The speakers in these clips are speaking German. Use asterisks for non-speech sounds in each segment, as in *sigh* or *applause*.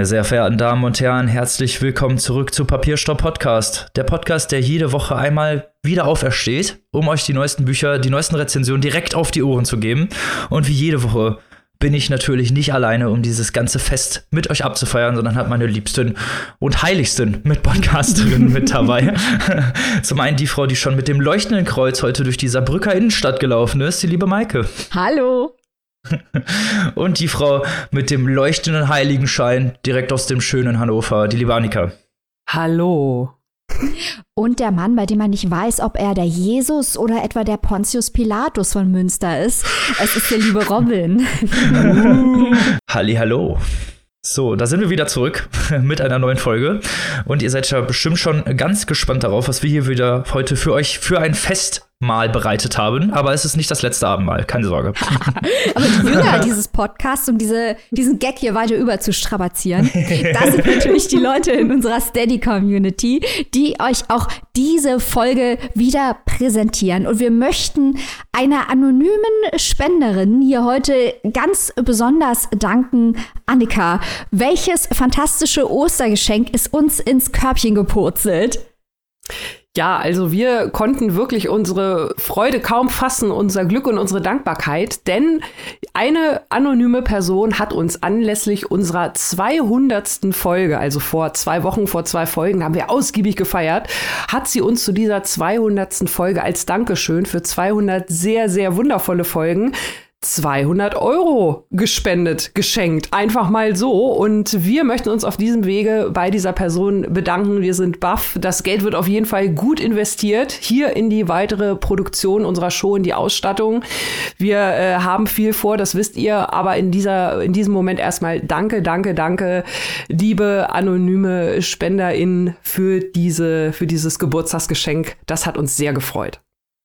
Meine sehr verehrten Damen und Herren, herzlich willkommen zurück zu Papierstopp Podcast. Der Podcast, der jede Woche einmal wieder aufersteht, um euch die neuesten Bücher, die neuesten Rezensionen direkt auf die Ohren zu geben. Und wie jede Woche bin ich natürlich nicht alleine, um dieses ganze Fest mit euch abzufeiern, sondern habe meine liebsten und heiligsten Mitpodcasterinnen mit *laughs* dabei. Zum einen die Frau, die schon mit dem leuchtenden Kreuz heute durch die Saarbrücker Innenstadt gelaufen ist, die liebe Maike. Hallo. Und die Frau mit dem leuchtenden Heiligenschein direkt aus dem schönen Hannover, die liebe Annika. Hallo. Und der Mann, bei dem man nicht weiß, ob er der Jesus oder etwa der Pontius Pilatus von Münster ist. Es ist der liebe Robin. *laughs* Halli, hallo. So, da sind wir wieder zurück *laughs* mit einer neuen Folge. Und ihr seid ja bestimmt schon ganz gespannt darauf, was wir hier wieder heute für euch für ein Fest Mal bereitet haben, aber es ist nicht das letzte Abendmahl, keine Sorge. *laughs* aber die Jünger dieses Podcasts, um diese, diesen Gag hier weiter über zu strapazieren, *laughs* das sind natürlich die Leute in unserer Steady-Community, die euch auch diese Folge wieder präsentieren. Und wir möchten einer anonymen Spenderin hier heute ganz besonders danken. Annika, welches fantastische Ostergeschenk ist uns ins Körbchen gepurzelt? Ja, also wir konnten wirklich unsere Freude kaum fassen, unser Glück und unsere Dankbarkeit, denn eine anonyme Person hat uns anlässlich unserer 200. Folge, also vor zwei Wochen, vor zwei Folgen, haben wir ausgiebig gefeiert, hat sie uns zu dieser 200. Folge als Dankeschön für 200 sehr, sehr wundervolle Folgen 200 Euro gespendet, geschenkt. Einfach mal so. Und wir möchten uns auf diesem Wege bei dieser Person bedanken. Wir sind baff. Das Geld wird auf jeden Fall gut investiert. Hier in die weitere Produktion unserer Show, in die Ausstattung. Wir äh, haben viel vor, das wisst ihr. Aber in dieser, in diesem Moment erstmal danke, danke, danke, liebe anonyme SpenderInnen für diese, für dieses Geburtstagsgeschenk. Das hat uns sehr gefreut.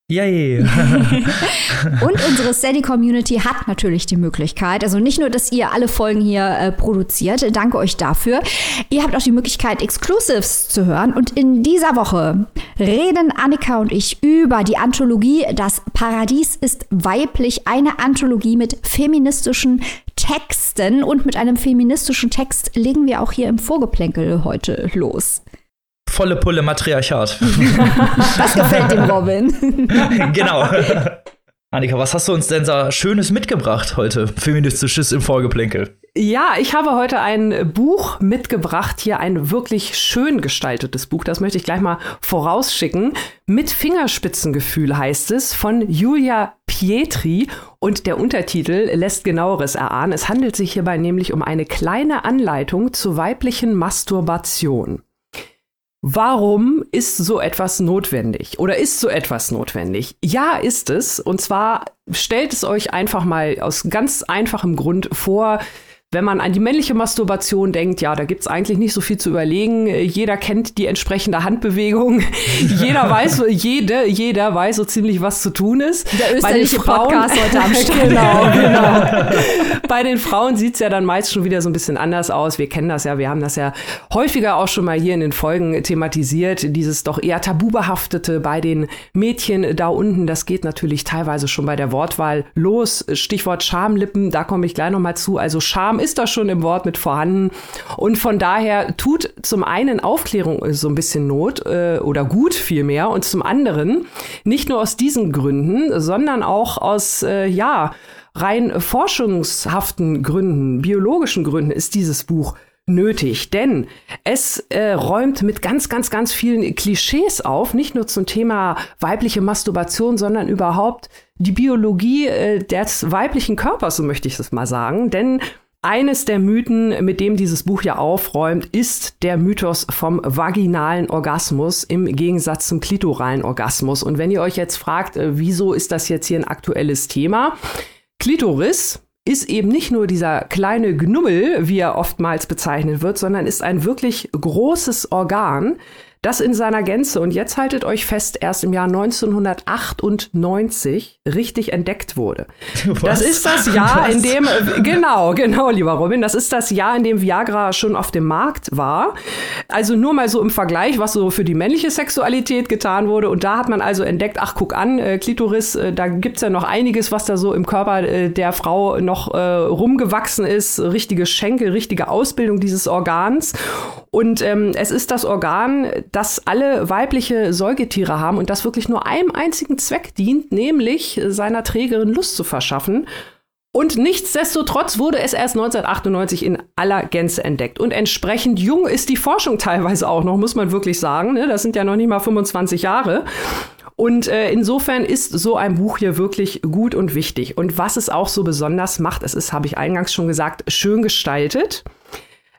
Yay! *laughs* und unsere Steady Community hat natürlich die Möglichkeit, also nicht nur, dass ihr alle Folgen hier äh, produziert, danke euch dafür. Ihr habt auch die Möglichkeit, Exclusives zu hören. Und in dieser Woche reden Annika und ich über die Anthologie Das Paradies ist weiblich, eine Anthologie mit feministischen Texten. Und mit einem feministischen Text legen wir auch hier im Vorgeplänkel heute los volle Pulle Matriarchat. *laughs* das gefällt dem Robin. *laughs* genau. Annika, was hast du uns denn so Schönes mitgebracht heute? Feministisches im Vorgeplänkel. Ja, ich habe heute ein Buch mitgebracht, hier ein wirklich schön gestaltetes Buch, das möchte ich gleich mal vorausschicken. Mit Fingerspitzengefühl heißt es von Julia Pietri und der Untertitel lässt genaueres erahnen. Es handelt sich hierbei nämlich um eine kleine Anleitung zur weiblichen Masturbation. Warum ist so etwas notwendig oder ist so etwas notwendig? Ja, ist es. Und zwar stellt es euch einfach mal aus ganz einfachem Grund vor, wenn man an die männliche Masturbation denkt, ja, da gibt's eigentlich nicht so viel zu überlegen. Jeder kennt die entsprechende Handbewegung. *laughs* jeder weiß, jede, jeder weiß so ziemlich, was zu tun ist. Der österreichische Frauen, Podcast heute am *laughs* Start. genau, *laughs* genau. Bei den Frauen sieht's ja dann meist schon wieder so ein bisschen anders aus. Wir kennen das ja, wir haben das ja häufiger auch schon mal hier in den Folgen thematisiert. Dieses doch eher tabubehaftete bei den Mädchen da unten, das geht natürlich teilweise schon bei der Wortwahl los. Stichwort Schamlippen, da komme ich gleich nochmal zu. Also Scham ist da schon im Wort mit vorhanden. Und von daher tut zum einen Aufklärung so ein bisschen Not äh, oder gut vielmehr und zum anderen nicht nur aus diesen Gründen, sondern auch aus, äh, ja, rein forschungshaften Gründen, biologischen Gründen ist dieses Buch nötig, denn es äh, räumt mit ganz, ganz, ganz vielen Klischees auf, nicht nur zum Thema weibliche Masturbation, sondern überhaupt die Biologie äh, des weiblichen Körpers, so möchte ich es mal sagen. Denn eines der Mythen, mit dem dieses Buch ja aufräumt, ist der Mythos vom vaginalen Orgasmus im Gegensatz zum klitoralen Orgasmus. Und wenn ihr euch jetzt fragt, äh, wieso ist das jetzt hier ein aktuelles Thema? Klitoris ist eben nicht nur dieser kleine Gnummel, wie er oftmals bezeichnet wird, sondern ist ein wirklich großes Organ, das in seiner Gänze und jetzt haltet euch fest, erst im Jahr 1998 richtig entdeckt wurde. Was? Das ist das *laughs* Jahr, Was? in dem, genau, genau, lieber Robin, das ist das Jahr, in dem Viagra schon auf dem Markt war. Also nur mal so im Vergleich, was so für die männliche Sexualität getan wurde. Und da hat man also entdeckt, ach, guck an, äh, Klitoris, äh, da gibt's ja noch einiges, was da so im Körper äh, der Frau noch äh, rumgewachsen ist. Richtige Schenkel, richtige Ausbildung dieses Organs. Und ähm, es ist das Organ, das alle weibliche Säugetiere haben und das wirklich nur einem einzigen Zweck dient, nämlich seiner Trägerin Lust zu verschaffen. Und nichtsdestotrotz wurde es erst 1998 in aller Gänze entdeckt. Und entsprechend jung ist die Forschung teilweise auch noch, muss man wirklich sagen. Ne? Das sind ja noch nicht mal 25 Jahre. Und äh, insofern ist so ein Buch hier wirklich gut und wichtig. Und was es auch so besonders macht, es ist, habe ich eingangs schon gesagt, schön gestaltet.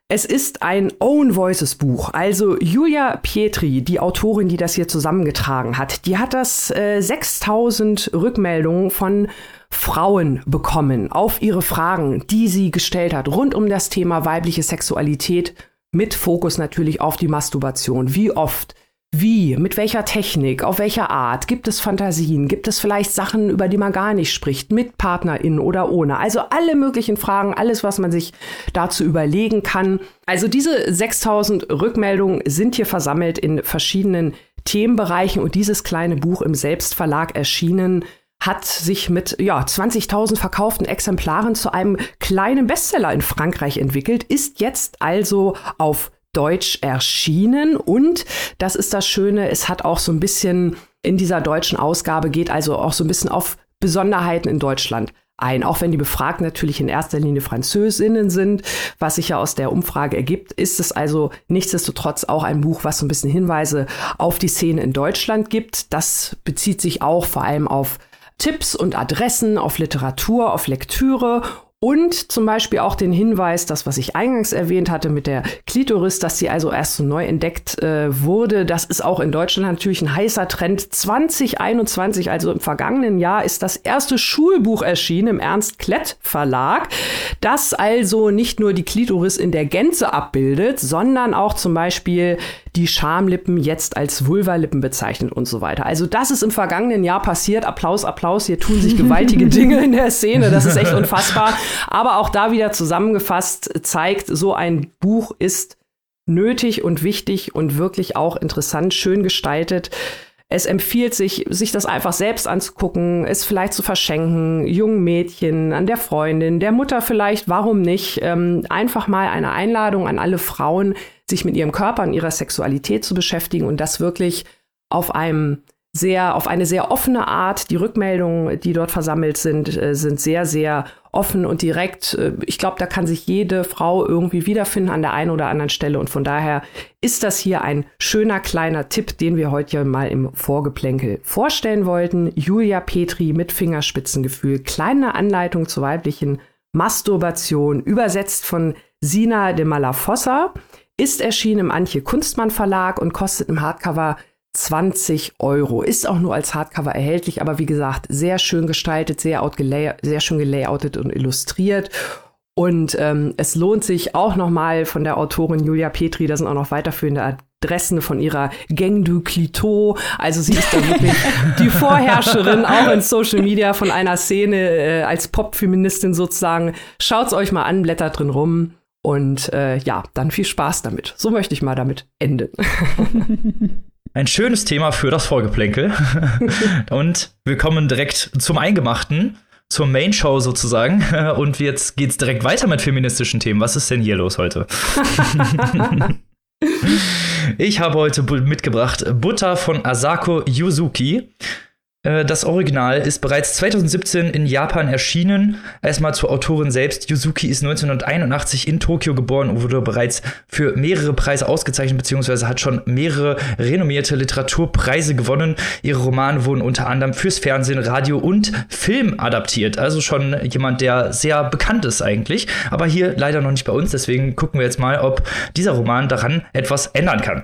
Es ist ein Own Voices Buch. Also Julia Pietri, die Autorin, die das hier zusammengetragen hat, die hat das äh, 6000 Rückmeldungen von Frauen bekommen auf ihre Fragen, die sie gestellt hat, rund um das Thema weibliche Sexualität, mit Fokus natürlich auf die Masturbation. Wie oft wie, mit welcher Technik, auf welcher Art? Gibt es Fantasien? Gibt es vielleicht Sachen, über die man gar nicht spricht, mit PartnerInnen oder ohne? Also alle möglichen Fragen, alles, was man sich dazu überlegen kann. Also diese 6000 Rückmeldungen sind hier versammelt in verschiedenen Themenbereichen und dieses kleine Buch im Selbstverlag erschienen hat sich mit ja, 20.000 verkauften Exemplaren zu einem kleinen Bestseller in Frankreich entwickelt, ist jetzt also auf Deutsch erschienen. Und das ist das Schöne, es hat auch so ein bisschen in dieser deutschen Ausgabe geht also auch so ein bisschen auf Besonderheiten in Deutschland ein, auch wenn die Befragten natürlich in erster Linie Französinnen sind, was sich ja aus der Umfrage ergibt, ist es also nichtsdestotrotz auch ein Buch, was so ein bisschen Hinweise auf die Szene in Deutschland gibt. Das bezieht sich auch vor allem auf Tipps und Adressen, auf Literatur, auf Lektüre und zum Beispiel auch den Hinweis, das, was ich eingangs erwähnt hatte mit der Klitoris, dass sie also erst so neu entdeckt äh, wurde. Das ist auch in Deutschland natürlich ein heißer Trend. 2021, also im vergangenen Jahr, ist das erste Schulbuch erschienen im Ernst Klett Verlag, das also nicht nur die Klitoris in der Gänze abbildet, sondern auch zum Beispiel die Schamlippen jetzt als Vulvalippen bezeichnet und so weiter. Also das ist im vergangenen Jahr passiert. Applaus, Applaus. Hier tun sich gewaltige *laughs* Dinge in der Szene. Das ist echt unfassbar. Aber auch da wieder zusammengefasst zeigt, so ein Buch ist nötig und wichtig und wirklich auch interessant, schön gestaltet. Es empfiehlt sich, sich das einfach selbst anzugucken, es vielleicht zu verschenken, jungen Mädchen, an der Freundin, der Mutter vielleicht, warum nicht? Ähm, einfach mal eine Einladung an alle Frauen, sich mit ihrem Körper und ihrer Sexualität zu beschäftigen und das wirklich auf einem sehr, auf eine sehr offene Art. Die Rückmeldungen, die dort versammelt sind, äh, sind sehr, sehr offen und direkt. Äh, ich glaube, da kann sich jede Frau irgendwie wiederfinden an der einen oder anderen Stelle. Und von daher ist das hier ein schöner kleiner Tipp, den wir heute mal im Vorgeplänkel vorstellen wollten. Julia Petri mit Fingerspitzengefühl. Kleine Anleitung zur weiblichen Masturbation, übersetzt von Sina de Malafossa, ist erschienen im Antje Kunstmann Verlag und kostet im Hardcover 20 Euro. Ist auch nur als Hardcover erhältlich, aber wie gesagt, sehr schön gestaltet, sehr, sehr schön gelayoutet und illustriert. Und ähm, es lohnt sich auch nochmal von der Autorin Julia Petri, da sind auch noch weiterführende Adressen von ihrer Gang du Clito. Also sie ist da wirklich *laughs* die Vorherrscherin, auch in Social Media von einer Szene äh, als Pop-Feministin sozusagen. Schaut's euch mal an, blättert drin rum. Und äh, ja, dann viel Spaß damit. So möchte ich mal damit enden. *laughs* ein schönes Thema für das Vorgeplänkel. *laughs* und wir kommen direkt zum Eingemachten, zur Main Show sozusagen. *laughs* Und jetzt geht's direkt weiter mit feministischen Themen. Was ist denn hier los heute? *laughs* ich habe heute mitgebracht Butter von Asako Yuzuki. Äh, das Original ist bereits 2017 in Japan erschienen. Erstmal zur Autorin selbst. Yuzuki ist 1981 in Tokio geboren und wurde bereits für mehrere Preise ausgezeichnet, beziehungsweise hat schon mehrere renommierte Literaturpreise gewonnen. Ihre Romane wurden unter anderem fürs Fernsehen, Radio und Film adaptiert. Also schon jemand, der sehr bekannt ist eigentlich. Aber hier leider noch nicht bei uns. Deswegen gucken wir jetzt mal, ob dieser Roman daran etwas ändern kann.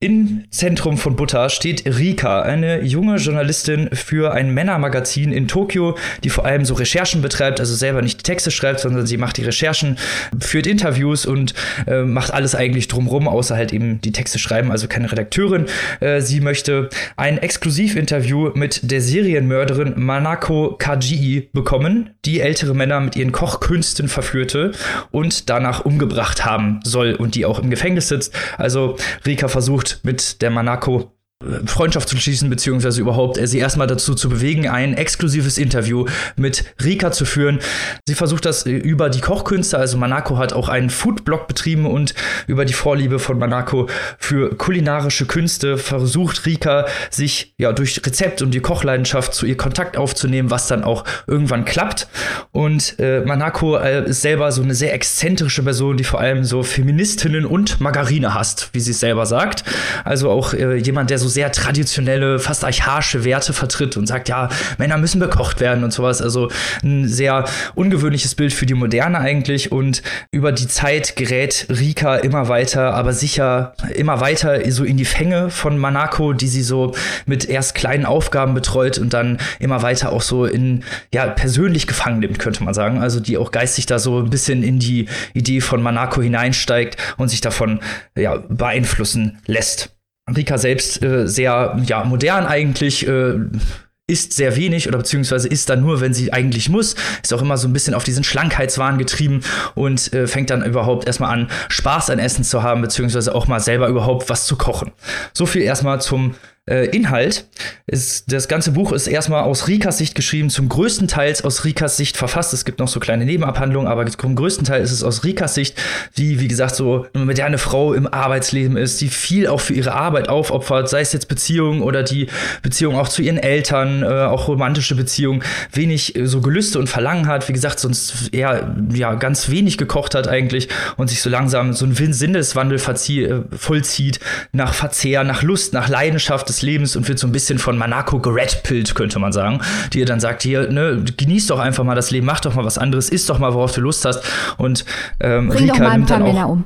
Im Zentrum von Butter steht Rika, eine junge Journalistin Für ein Männermagazin in Tokio, die vor allem so Recherchen betreibt, also selber nicht die Texte schreibt, sondern sie macht die Recherchen, führt Interviews und äh, macht alles eigentlich drumrum, außer halt eben die Texte schreiben, also keine Redakteurin. Äh, sie möchte ein Exklusivinterview mit der Serienmörderin Manako Kajii bekommen, die ältere Männer mit ihren Kochkünsten verführte und danach umgebracht haben soll und die auch im Gefängnis sitzt. Also Rika versucht mit der Manako Freundschaft zu schließen, beziehungsweise überhaupt äh, sie erstmal dazu zu bewegen, ein exklusives Interview mit Rika zu führen. Sie versucht das äh, über die Kochkünste, also Manako hat auch einen Foodblog betrieben und über die Vorliebe von Manako für kulinarische Künste versucht Rika sich ja durch Rezept und die Kochleidenschaft zu ihr Kontakt aufzunehmen, was dann auch irgendwann klappt. Und äh, Manako äh, ist selber so eine sehr exzentrische Person, die vor allem so Feministinnen und Margarine hasst, wie sie es selber sagt. Also auch äh, jemand, der so sehr traditionelle, fast archaische Werte vertritt und sagt, ja, Männer müssen bekocht werden und sowas. Also ein sehr ungewöhnliches Bild für die Moderne eigentlich. Und über die Zeit gerät Rika immer weiter, aber sicher immer weiter so in die Fänge von Manako, die sie so mit erst kleinen Aufgaben betreut und dann immer weiter auch so in, ja, persönlich gefangen nimmt, könnte man sagen. Also die auch geistig da so ein bisschen in die Idee von Manako hineinsteigt und sich davon, ja, beeinflussen lässt. Rika selbst äh, sehr ja, modern eigentlich. Äh, isst sehr wenig oder beziehungsweise isst dann nur, wenn sie eigentlich muss. Ist auch immer so ein bisschen auf diesen Schlankheitswahn getrieben und äh, fängt dann überhaupt erstmal an, Spaß an Essen zu haben, beziehungsweise auch mal selber überhaupt was zu kochen. So viel erstmal zum äh, Inhalt. Ist, das ganze Buch ist erstmal aus Rikas Sicht geschrieben, zum größten Teil aus Rikas Sicht verfasst. Es gibt noch so kleine Nebenabhandlungen, aber zum größten Teil ist es aus Rikas Sicht, die, wie gesagt, so eine moderne Frau im Arbeitsleben ist, die viel auch für ihre Arbeit aufopfert, sei es jetzt Beziehungen oder die Beziehung auch zu ihren Eltern, äh, auch romantische Beziehungen, wenig äh, so Gelüste und Verlangen hat, wie gesagt, sonst eher ja, ganz wenig gekocht hat eigentlich und sich so langsam so ein Sinneswandel äh, vollzieht nach Verzehr, nach Lust, nach Leidenschaft. Das des Lebens und wird so ein bisschen von Manako geredpillt, könnte man sagen. Die ihr dann sagt, hier, ne, genieß doch einfach mal das Leben, mach doch mal was anderes, isst doch mal, worauf du Lust hast. Und ähm, Bring Rika doch mal ein paar Männer um.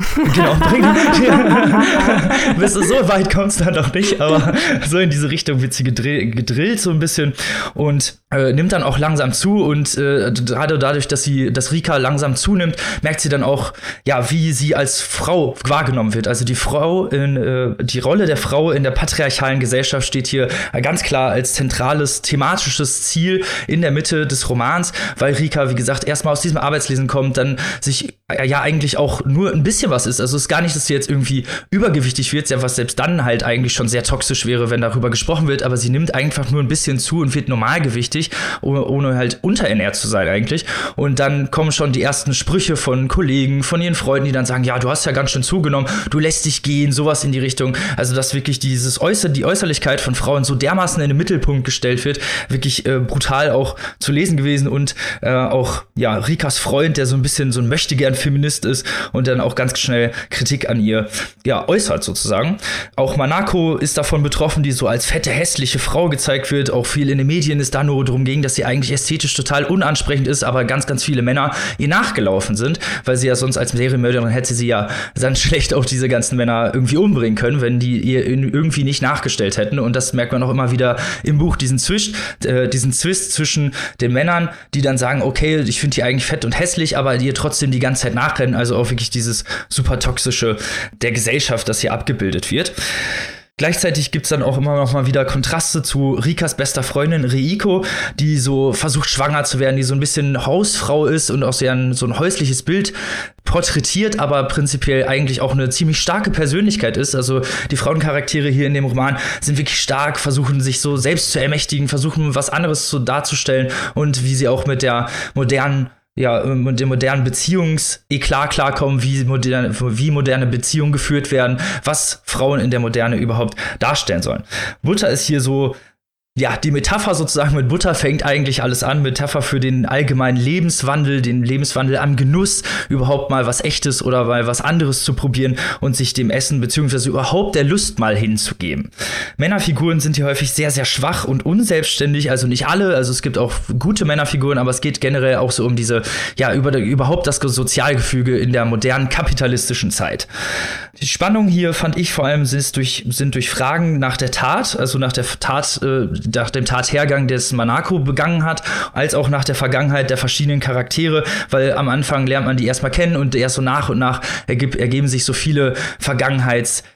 *laughs* genau, bring, *laughs* Bis so weit kommt es dann doch nicht, aber so in diese Richtung wird sie gedrill, gedrillt so ein bisschen und äh, nimmt dann auch langsam zu und äh, gerade dadurch, dass sie, dass Rika langsam zunimmt, merkt sie dann auch, ja, wie sie als Frau wahrgenommen wird. Also die Frau in, äh, die Rolle der Frau in der patriarchalen Gesellschaft steht hier ganz klar als zentrales thematisches Ziel in der Mitte des Romans, weil Rika, wie gesagt, erstmal aus diesem Arbeitslesen kommt, dann sich äh, ja eigentlich auch nur ein bisschen was ist. Also es ist gar nicht, dass sie jetzt irgendwie übergewichtig wird, was selbst dann halt eigentlich schon sehr toxisch wäre, wenn darüber gesprochen wird, aber sie nimmt einfach nur ein bisschen zu und wird normalgewichtig, ohne, ohne halt unterernährt zu sein eigentlich. Und dann kommen schon die ersten Sprüche von Kollegen, von ihren Freunden, die dann sagen, ja, du hast ja ganz schön zugenommen, du lässt dich gehen, sowas in die Richtung. Also dass wirklich dieses Äußer die Äußerlichkeit von Frauen so dermaßen in den Mittelpunkt gestellt wird, wirklich äh, brutal auch zu lesen gewesen und äh, auch ja Rikas Freund, der so ein bisschen so ein möchtegern Feminist ist und dann auch ganz schnell Kritik an ihr ja, äußert sozusagen. Auch Manako ist davon betroffen, die so als fette, hässliche Frau gezeigt wird. Auch viel in den Medien ist da nur darum ging, dass sie eigentlich ästhetisch total unansprechend ist, aber ganz, ganz viele Männer ihr nachgelaufen sind, weil sie ja sonst als Serienmörderin hätte sie ja dann *laughs* schlecht auch diese ganzen Männer irgendwie umbringen können, wenn die ihr irgendwie nicht nachgestellt hätten. Und das merkt man auch immer wieder im Buch, diesen Zwist, äh, diesen Zwist zwischen den Männern, die dann sagen, okay, ich finde die eigentlich fett und hässlich, aber die ihr trotzdem die ganze Zeit nachrennen. Also auch wirklich dieses super toxische der Gesellschaft, das hier abgebildet wird. Gleichzeitig gibt es dann auch immer noch mal wieder Kontraste zu Rikas bester Freundin Reiko, die so versucht schwanger zu werden, die so ein bisschen Hausfrau ist und auch sehr ein, so ein häusliches Bild porträtiert, aber prinzipiell eigentlich auch eine ziemlich starke Persönlichkeit ist. Also die Frauencharaktere hier in dem Roman sind wirklich stark, versuchen sich so selbst zu ermächtigen, versuchen was anderes zu darzustellen und wie sie auch mit der modernen ja, mit dem modernen Beziehungseklat klarkommen, wie moderne, wie moderne Beziehungen geführt werden, was Frauen in der Moderne überhaupt darstellen sollen. Butter ist hier so ja, die Metapher sozusagen mit Butter fängt eigentlich alles an. Metapher für den allgemeinen Lebenswandel, den Lebenswandel am Genuss, überhaupt mal was Echtes oder mal was anderes zu probieren und sich dem Essen beziehungsweise überhaupt der Lust mal hinzugeben. Männerfiguren sind hier häufig sehr, sehr schwach und unselbstständig, also nicht alle, also es gibt auch gute Männerfiguren, aber es geht generell auch so um diese, ja, über, überhaupt das Sozialgefüge in der modernen kapitalistischen Zeit. Die Spannung hier fand ich vor allem sind durch, sind durch Fragen nach der Tat, also nach der Tat, äh, nach dem Tathergang des Manako begangen hat, als auch nach der Vergangenheit der verschiedenen Charaktere, weil am Anfang lernt man die erstmal kennen und erst so nach und nach ergeben sich so viele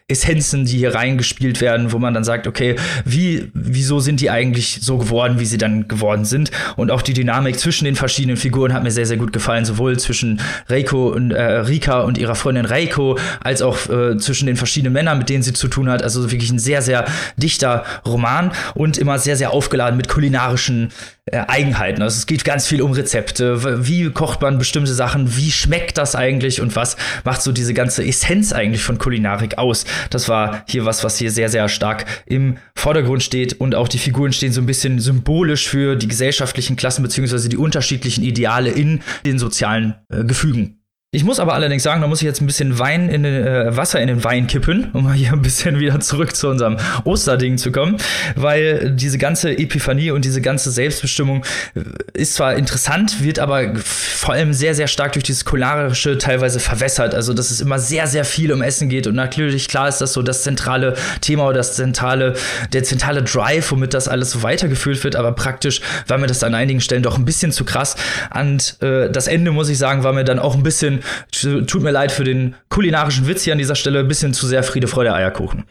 Vergangenheitsessenzen, die hier reingespielt werden, wo man dann sagt, okay, wie, wieso sind die eigentlich so geworden, wie sie dann geworden sind? Und auch die Dynamik zwischen den verschiedenen Figuren hat mir sehr, sehr gut gefallen, sowohl zwischen Reiko und äh, Rika und ihrer Freundin Reiko, als auch äh, zwischen den verschiedenen Männern, mit denen sie zu tun hat. Also wirklich ein sehr, sehr dichter Roman und immer sehr, sehr aufgeladen mit kulinarischen Eigenheiten. Also es geht ganz viel um Rezepte. Wie kocht man bestimmte Sachen? Wie schmeckt das eigentlich? Und was macht so diese ganze Essenz eigentlich von Kulinarik aus? Das war hier was, was hier sehr, sehr stark im Vordergrund steht. Und auch die Figuren stehen so ein bisschen symbolisch für die gesellschaftlichen Klassen beziehungsweise die unterschiedlichen Ideale in den sozialen äh, Gefügen. Ich muss aber allerdings sagen, da muss ich jetzt ein bisschen Wein in den, äh, Wasser in den Wein kippen, um mal hier ein bisschen wieder zurück zu unserem Osterding zu kommen, weil diese ganze Epiphanie und diese ganze Selbstbestimmung äh, ist zwar interessant, wird aber vor allem sehr, sehr stark durch dieses kulinarische teilweise verwässert. Also, dass es immer sehr, sehr viel um Essen geht und natürlich, klar ist das so das zentrale Thema oder das zentrale, der zentrale Drive, womit das alles so weitergeführt wird, aber praktisch war mir das an einigen Stellen doch ein bisschen zu krass. Und äh, das Ende, muss ich sagen, war mir dann auch ein bisschen Tut mir leid für den kulinarischen Witz hier an dieser Stelle. Ein bisschen zu sehr Friede, Freude, Eierkuchen.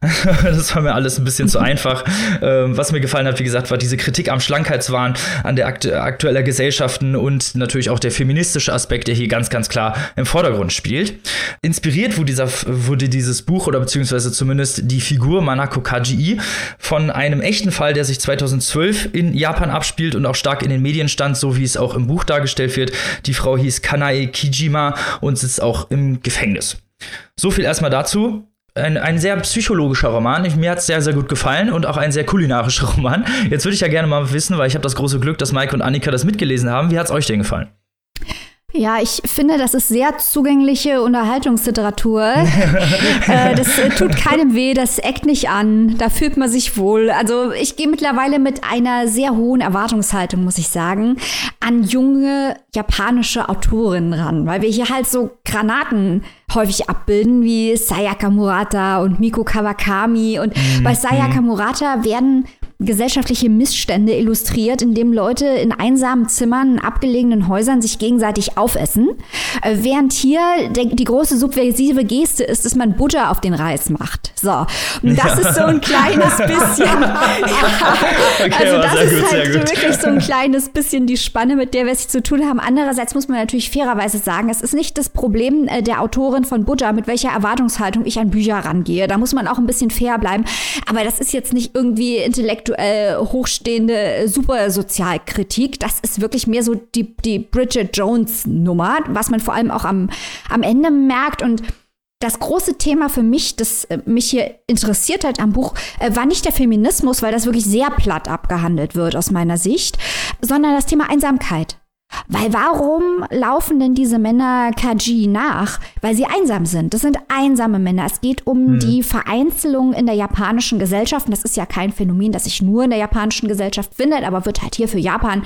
*laughs* das war mir alles ein bisschen zu *laughs* einfach. Ähm, was mir gefallen hat, wie gesagt, war diese Kritik am Schlankheitswahn, an der akt aktueller Gesellschaften und natürlich auch der feministische Aspekt, der hier ganz, ganz klar im Vordergrund spielt. Inspiriert wurde, dieser, wurde dieses Buch oder beziehungsweise zumindest die Figur Manako Kajii von einem echten Fall, der sich 2012 in Japan abspielt und auch stark in den Medien stand, so wie es auch im Buch dargestellt wird. Die Frau hieß Kanae Kijima Thema und sitzt auch im Gefängnis. So viel erstmal dazu. Ein, ein sehr psychologischer Roman. Mir hat es sehr, sehr gut gefallen und auch ein sehr kulinarischer *laughs* Roman. Jetzt würde ich ja gerne mal wissen, weil ich habe das große Glück, dass Mike und Annika das mitgelesen haben. Wie hat es euch denn gefallen? Ja, ich finde, das ist sehr zugängliche Unterhaltungsliteratur. *laughs* äh, das äh, tut keinem weh, das eckt nicht an, da fühlt man sich wohl. Also ich gehe mittlerweile mit einer sehr hohen Erwartungshaltung, muss ich sagen, an junge japanische Autorinnen ran, weil wir hier halt so Granaten häufig abbilden, wie Sayaka Murata und Miko Kawakami. Und mhm. bei Sayaka Murata werden gesellschaftliche Missstände illustriert, indem Leute in einsamen Zimmern, in abgelegenen Häusern sich gegenseitig aufessen. Äh, während hier der, die große subversive Geste ist, dass man Butter auf den Reis macht. So. Und das ja. ist so ein kleines bisschen. *laughs* ja, okay, also das ist gut, halt wirklich so ein kleines bisschen die Spanne, mit der wir es zu tun haben. Andererseits muss man natürlich fairerweise sagen, es ist nicht das Problem äh, der Autorin von Butter, mit welcher Erwartungshaltung ich an Bücher rangehe. Da muss man auch ein bisschen fair bleiben. Aber das ist jetzt nicht irgendwie intellektuell aktuell hochstehende Supersozialkritik. Das ist wirklich mehr so die, die Bridget Jones-Nummer, was man vor allem auch am, am Ende merkt. Und das große Thema für mich, das äh, mich hier interessiert hat am Buch, äh, war nicht der Feminismus, weil das wirklich sehr platt abgehandelt wird aus meiner Sicht, sondern das Thema Einsamkeit. Weil warum laufen denn diese Männer Kaji nach? Weil sie einsam sind. Das sind einsame Männer. Es geht um hm. die Vereinzelung in der japanischen Gesellschaft. Und das ist ja kein Phänomen, das sich nur in der japanischen Gesellschaft findet, aber wird halt hier für Japan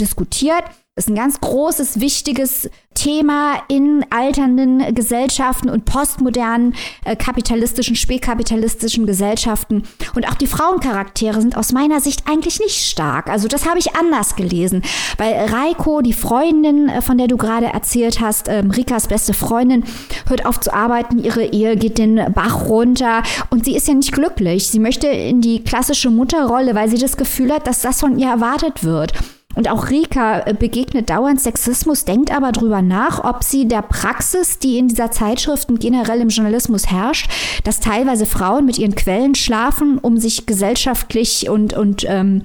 diskutiert ist ein ganz großes, wichtiges Thema in alternden Gesellschaften und postmodernen äh, kapitalistischen, spätkapitalistischen Gesellschaften. Und auch die Frauencharaktere sind aus meiner Sicht eigentlich nicht stark. Also das habe ich anders gelesen, weil Reiko, die Freundin, äh, von der du gerade erzählt hast, äh, Rikas beste Freundin, hört auf zu arbeiten, ihre Ehe geht den Bach runter und sie ist ja nicht glücklich. Sie möchte in die klassische Mutterrolle, weil sie das Gefühl hat, dass das von ihr erwartet wird. Und auch Rika äh, begegnet dauernd Sexismus, denkt aber drüber nach, ob sie der Praxis, die in dieser Zeitschrift und generell im Journalismus herrscht, dass teilweise Frauen mit ihren Quellen schlafen, um sich gesellschaftlich und, und ähm,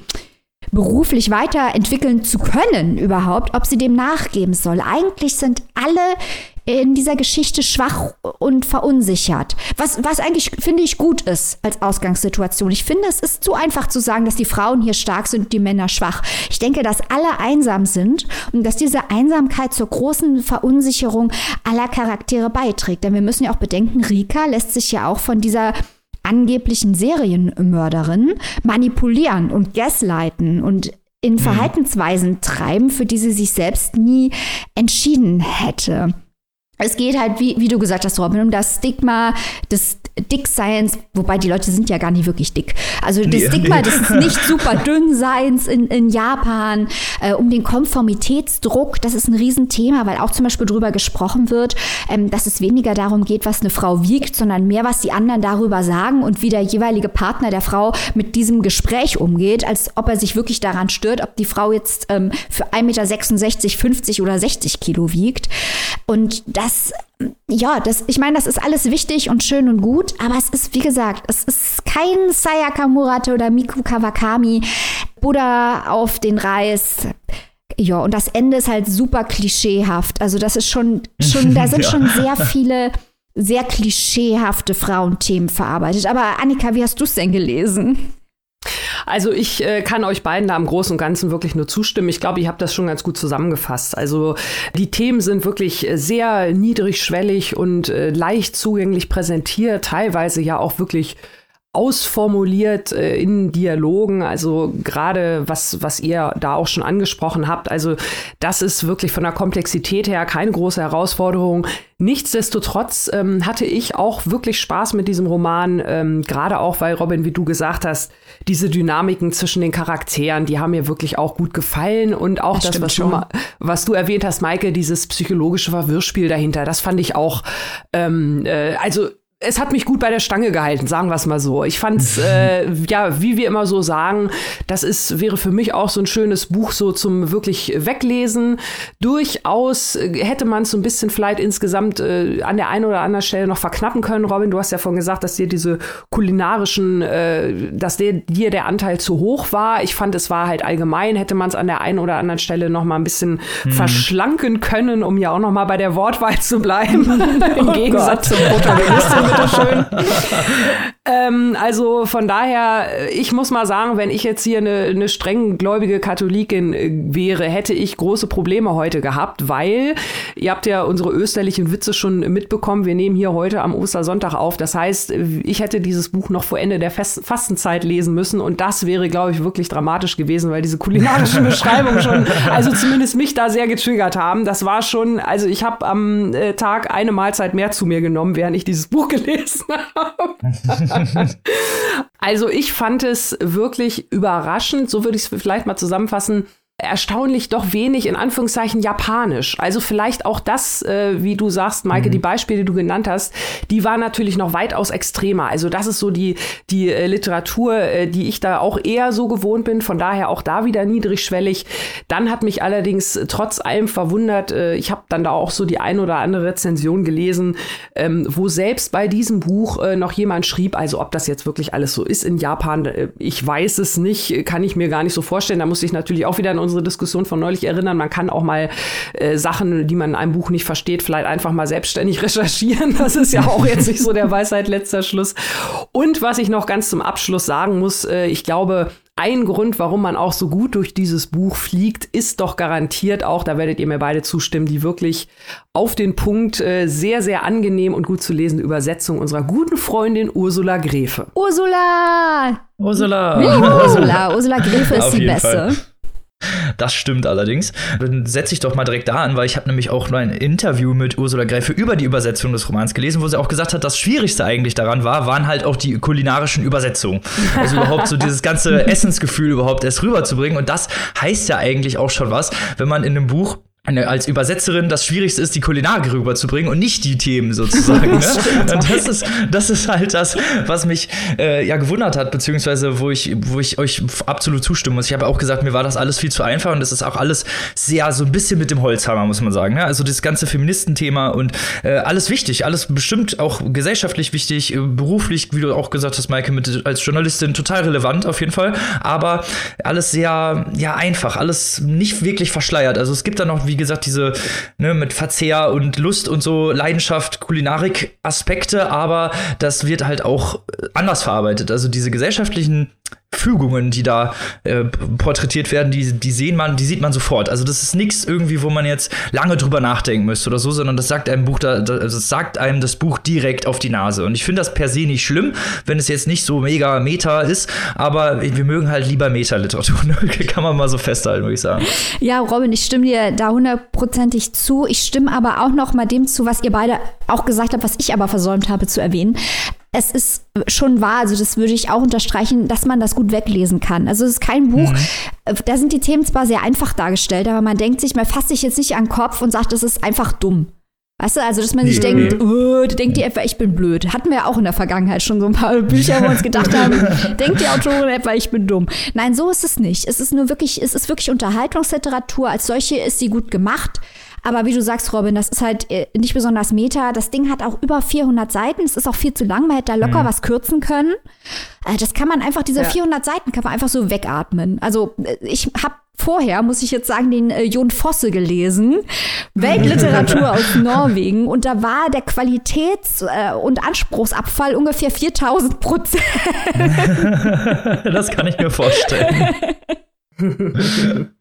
beruflich weiterentwickeln zu können überhaupt, ob sie dem nachgeben soll. Eigentlich sind alle in dieser Geschichte schwach und verunsichert. Was, was eigentlich, finde ich, gut ist als Ausgangssituation. Ich finde, es ist zu einfach zu sagen, dass die Frauen hier stark sind und die Männer schwach. Ich denke, dass alle einsam sind und dass diese Einsamkeit zur großen Verunsicherung aller Charaktere beiträgt. Denn wir müssen ja auch bedenken, Rika lässt sich ja auch von dieser angeblichen Serienmörderin manipulieren und gaslighten und in mhm. Verhaltensweisen treiben, für die sie sich selbst nie entschieden hätte es geht halt, wie, wie du gesagt hast, Robin, um das Stigma des Dickseins, wobei die Leute sind ja gar nicht wirklich dick. Also das nee, Stigma nee. des nicht super *laughs* Dünnseins in, in Japan, äh, um den Konformitätsdruck, das ist ein Riesenthema, weil auch zum Beispiel darüber gesprochen wird, ähm, dass es weniger darum geht, was eine Frau wiegt, sondern mehr, was die anderen darüber sagen und wie der jeweilige Partner der Frau mit diesem Gespräch umgeht, als ob er sich wirklich daran stört, ob die Frau jetzt ähm, für 1,66 Meter, 50 oder 60 Kilo wiegt. Und das ja, das, ich meine, das ist alles wichtig und schön und gut, aber es ist, wie gesagt, es ist kein Sayaka Murate oder Miku Kawakami, Buddha auf den Reis. Ja, und das Ende ist halt super klischeehaft. Also das ist schon, schon da *laughs* sind ja. schon sehr viele sehr klischeehafte Frauenthemen verarbeitet. Aber Annika, wie hast du es denn gelesen? Also ich äh, kann euch beiden da im Großen und Ganzen wirklich nur zustimmen. Ich glaube, ich habe das schon ganz gut zusammengefasst. Also die Themen sind wirklich sehr niedrigschwellig und äh, leicht zugänglich präsentiert, teilweise ja auch wirklich ausformuliert äh, in Dialogen, also gerade was, was ihr da auch schon angesprochen habt. Also das ist wirklich von der Komplexität her keine große Herausforderung. Nichtsdestotrotz ähm, hatte ich auch wirklich Spaß mit diesem Roman, ähm, gerade auch, weil Robin, wie du gesagt hast, diese Dynamiken zwischen den Charakteren, die haben mir wirklich auch gut gefallen und auch das, das was, du, was du erwähnt hast, Maike, dieses psychologische Verwirrspiel dahinter, das fand ich auch, ähm, äh, also es hat mich gut bei der Stange gehalten, sagen wir es mal so. Ich fand's, äh, *laughs* ja, wie wir immer so sagen, das ist, wäre für mich auch so ein schönes Buch so zum wirklich Weglesen. Durchaus äh, hätte man es so ein bisschen vielleicht insgesamt äh, an der einen oder anderen Stelle noch verknappen können. Robin, du hast ja vorhin gesagt, dass dir diese kulinarischen, äh, dass der, dir der Anteil zu hoch war. Ich fand, es war halt allgemein, hätte man es an der einen oder anderen Stelle noch mal ein bisschen hm. verschlanken können, um ja auch noch mal bei der Wortwahl zu bleiben. *laughs* *laughs* Im oh Gegensatz Gott. zum Protagonisten bitteschön. *laughs* ähm, also von daher, ich muss mal sagen, wenn ich jetzt hier eine, eine streng gläubige Katholikin äh, wäre, hätte ich große Probleme heute gehabt, weil ihr habt ja unsere österlichen Witze schon mitbekommen. Wir nehmen hier heute am Ostersonntag auf. Das heißt, ich hätte dieses Buch noch vor Ende der Fest Fastenzeit lesen müssen und das wäre, glaube ich, wirklich dramatisch gewesen, weil diese kulinarischen *laughs* Beschreibungen schon, also zumindest mich da sehr getriggert haben. Das war schon, also ich habe am äh, Tag eine Mahlzeit mehr zu mir genommen, während ich dieses Buch gelesen *laughs* gelesen habe. *laughs* *laughs* also ich fand es wirklich überraschend, so würde ich es vielleicht mal zusammenfassen, erstaunlich doch wenig in Anführungszeichen japanisch. Also vielleicht auch das, äh, wie du sagst, Maike, mhm. die Beispiele, die du genannt hast, die waren natürlich noch weitaus extremer. Also das ist so die die äh, Literatur, äh, die ich da auch eher so gewohnt bin. Von daher auch da wieder niedrigschwellig. Dann hat mich allerdings trotz allem verwundert. Äh, ich habe dann da auch so die ein oder andere Rezension gelesen, ähm, wo selbst bei diesem Buch äh, noch jemand schrieb, also ob das jetzt wirklich alles so ist in Japan, äh, ich weiß es nicht, kann ich mir gar nicht so vorstellen. Da muss ich natürlich auch wieder in unsere Diskussion von neulich erinnern. Man kann auch mal äh, Sachen, die man in einem Buch nicht versteht, vielleicht einfach mal selbstständig *laughs* recherchieren. Das ist ja auch jetzt nicht so der Weisheit letzter Schluss. Und was ich noch ganz zum Abschluss sagen muss, äh, ich glaube, ein Grund, warum man auch so gut durch dieses Buch fliegt, ist doch garantiert auch, da werdet ihr mir beide zustimmen, die wirklich auf den Punkt äh, sehr, sehr angenehm und gut zu lesende Übersetzung unserer guten Freundin Ursula Gräfe. Ursula! Ursula! Ursula, Ursula Gräfe ist die Beste. Fall. Das stimmt allerdings. Dann setze ich doch mal direkt da an, weil ich habe nämlich auch noch ein Interview mit Ursula Gräfe über die Übersetzung des Romans gelesen, wo sie auch gesagt hat, das Schwierigste eigentlich daran war, waren halt auch die kulinarischen Übersetzungen. Also überhaupt so dieses ganze *laughs* Essensgefühl überhaupt erst rüberzubringen. Und das heißt ja eigentlich auch schon was, wenn man in einem Buch als Übersetzerin das Schwierigste ist, die Kulinarik rüberzubringen und nicht die Themen sozusagen. Ne? *laughs* und das ist, das ist halt das, was mich äh, ja gewundert hat, beziehungsweise wo ich, wo ich euch absolut zustimmen muss. Ich habe auch gesagt, mir war das alles viel zu einfach und das ist auch alles sehr so ein bisschen mit dem Holzhammer, muss man sagen. Ne? Also das ganze Feministenthema und äh, alles wichtig, alles bestimmt auch gesellschaftlich wichtig, äh, beruflich, wie du auch gesagt hast, Maike, mit, als Journalistin total relevant auf jeden Fall, aber alles sehr ja einfach, alles nicht wirklich verschleiert. Also es gibt da noch, wie gesagt, diese ne, mit Verzehr und Lust und so Leidenschaft, Kulinarik-Aspekte, aber das wird halt auch anders verarbeitet. Also diese gesellschaftlichen Fügungen, die da äh, porträtiert werden, die, die sehen man, die sieht man sofort. Also das ist nichts irgendwie, wo man jetzt lange drüber nachdenken müsste oder so, sondern das sagt einem Buch da, das sagt einem das Buch direkt auf die Nase. Und ich finde das per se nicht schlimm, wenn es jetzt nicht so mega Meta ist, aber wir mögen halt lieber Meta-Literatur. Ne? *laughs* Kann man mal so festhalten, würde ich sagen. Ja, Robin, ich stimme dir da hundertprozentig zu. Ich stimme aber auch noch mal dem zu, was ihr beide auch gesagt habt, was ich aber versäumt habe zu erwähnen es ist schon wahr, also das würde ich auch unterstreichen, dass man das gut weglesen kann. Also es ist kein Buch, mhm. da sind die Themen zwar sehr einfach dargestellt, aber man denkt sich, man fasst sich jetzt nicht an den Kopf und sagt, das ist einfach dumm. Weißt du, also dass man sich denkt, oh, denkt die etwa, ich bin blöd. Hatten wir auch in der Vergangenheit schon so ein paar Bücher, wo wir uns gedacht haben, *laughs* denkt die Autorin etwa, ich bin dumm. Nein, so ist es nicht. Es ist nur wirklich, es ist wirklich Unterhaltungsliteratur. Als solche ist sie gut gemacht. Aber wie du sagst, Robin, das ist halt äh, nicht besonders meta. Das Ding hat auch über 400 Seiten. Es ist auch viel zu lang. Man hätte da locker mhm. was kürzen können. Äh, das kann man einfach, diese ja. 400 Seiten kann man einfach so wegatmen. Also äh, ich habe vorher, muss ich jetzt sagen, den äh, Jon Fosse gelesen. Weltliteratur *laughs* aus Norwegen. Und da war der Qualitäts- und Anspruchsabfall ungefähr 4000 Prozent. *laughs* das kann ich mir vorstellen. *laughs*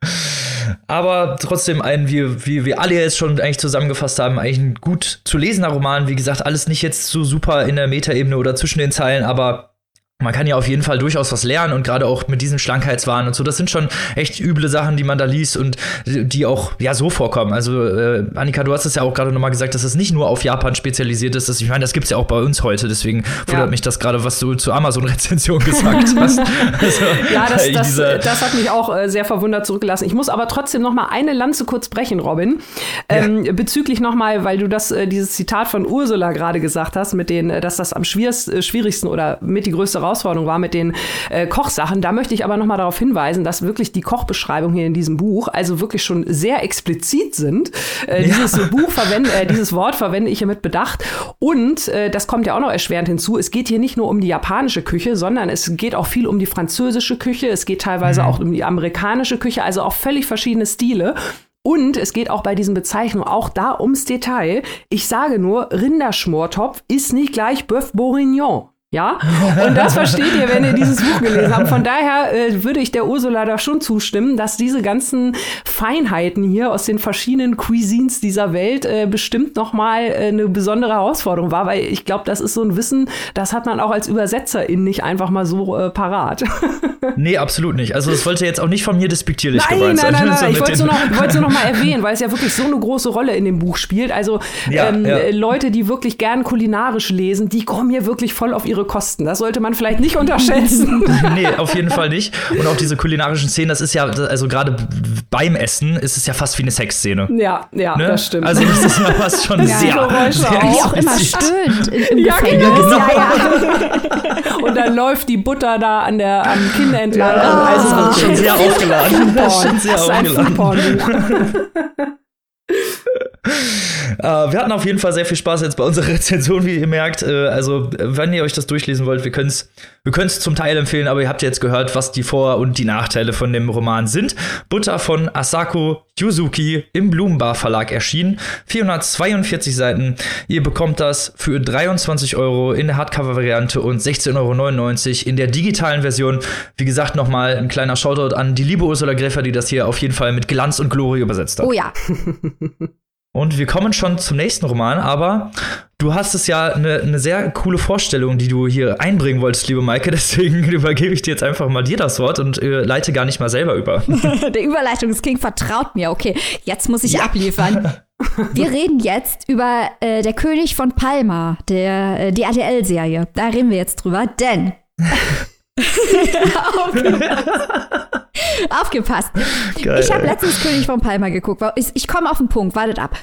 Aber trotzdem ein, wie, wie wir alle jetzt schon eigentlich zusammengefasst haben, eigentlich ein gut zu lesender Roman. Wie gesagt, alles nicht jetzt so super in der Metaebene oder zwischen den Zeilen, aber man kann ja auf jeden Fall durchaus was lernen und gerade auch mit diesen Schlankheitswahn und so, das sind schon echt üble Sachen, die man da liest und die auch ja so vorkommen. Also äh, Annika, du hast es ja auch gerade nochmal gesagt, dass es nicht nur auf Japan spezialisiert ist. Ich meine, das gibt's ja auch bei uns heute, deswegen wundert ja. mich das gerade, was du zur Amazon-Rezension *laughs* gesagt hast. Also, ja, das, *laughs* das, das, hat mich auch äh, sehr verwundert zurückgelassen. Ich muss aber trotzdem noch mal eine Lanze kurz brechen, Robin, ähm, ja. bezüglich noch mal, weil du das äh, dieses Zitat von Ursula gerade gesagt hast, mit den, äh, dass das am äh, schwierigsten oder mit die größte Herausforderung war mit den äh, Kochsachen. Da möchte ich aber noch mal darauf hinweisen, dass wirklich die Kochbeschreibungen hier in diesem Buch also wirklich schon sehr explizit sind. Äh, ja. Dieses Buch verwende, äh, dieses Wort verwende ich hier mit Bedacht. Und äh, das kommt ja auch noch erschwerend hinzu. Es geht hier nicht nur um die japanische Küche, sondern es geht auch viel um die französische Küche. Es geht teilweise mhm. auch um die amerikanische Küche, also auch völlig verschiedene Stile. Und es geht auch bei diesen Bezeichnungen auch da ums Detail. Ich sage nur, Rinderschmortopf ist nicht gleich Bœuf Bourguignon. Ja, und das versteht ihr, wenn ihr dieses Buch gelesen habt. Von daher äh, würde ich der Ursula da schon zustimmen, dass diese ganzen Feinheiten hier aus den verschiedenen Cuisines dieser Welt äh, bestimmt nochmal äh, eine besondere Herausforderung war, weil ich glaube, das ist so ein Wissen, das hat man auch als Übersetzerin nicht einfach mal so äh, parat. *laughs* nee, absolut nicht. Also das wollte jetzt auch nicht von mir despektierlich nein, gemeint sein. Nein, *laughs* nein, nein, ich wollte es nur, noch, nur noch mal *laughs* erwähnen, weil es ja wirklich so eine große Rolle in dem Buch spielt. Also ja, ähm, ja. Leute, die wirklich gern kulinarisch lesen, die kommen hier wirklich voll auf ihre ihre Kosten. Das sollte man vielleicht nicht unterschätzen. *laughs* nee, auf jeden Fall nicht. Und auch diese kulinarischen Szenen, das ist ja, also gerade beim Essen ist es ja fast wie eine Sexszene. Ja, ja, ne? das stimmt. Also das ist ja fast schon ja, sehr, sehr Wie auch immer stöhnt im ja, Gefängnis. Genau. Ja, ja. Und dann läuft die Butter da an der, am Kinn entlang. Ja, also, das ist schon sehr aufgeladen. Das ist schon sehr aufgeladen. Äh, wir hatten auf jeden Fall sehr viel Spaß jetzt bei unserer *laughs* Rezension, wie ihr merkt. Äh, also, wenn ihr euch das durchlesen wollt, wir können es wir können's zum Teil empfehlen, aber ihr habt jetzt gehört, was die Vor- und die Nachteile von dem Roman sind. Butter von Asako Yuzuki im Blumenbar Verlag erschienen. 442 Seiten. Ihr bekommt das für 23 Euro in der Hardcover-Variante und 16,99 Euro in der digitalen Version. Wie gesagt, nochmal ein kleiner Shoutout an die liebe Ursula Gräfer, die das hier auf jeden Fall mit Glanz und Glorie übersetzt hat. Oh ja. *laughs* Und wir kommen schon zum nächsten Roman, aber du hast es ja eine ne sehr coole Vorstellung, die du hier einbringen wolltest, liebe Maike. *laughs* Deswegen übergebe ich dir jetzt einfach mal dir das Wort und äh, leite gar nicht mal selber über. *laughs* *laughs* Der Überleitungsking vertraut mir. Okay, jetzt muss ich ja. abliefern. Wir reden jetzt über äh, der König von Palma, der äh, die RTL-Serie. Da reden wir jetzt drüber, denn Aufgepasst. Geil, ich habe letztens König von Palma geguckt. Ich, ich komme auf den Punkt, wartet ab.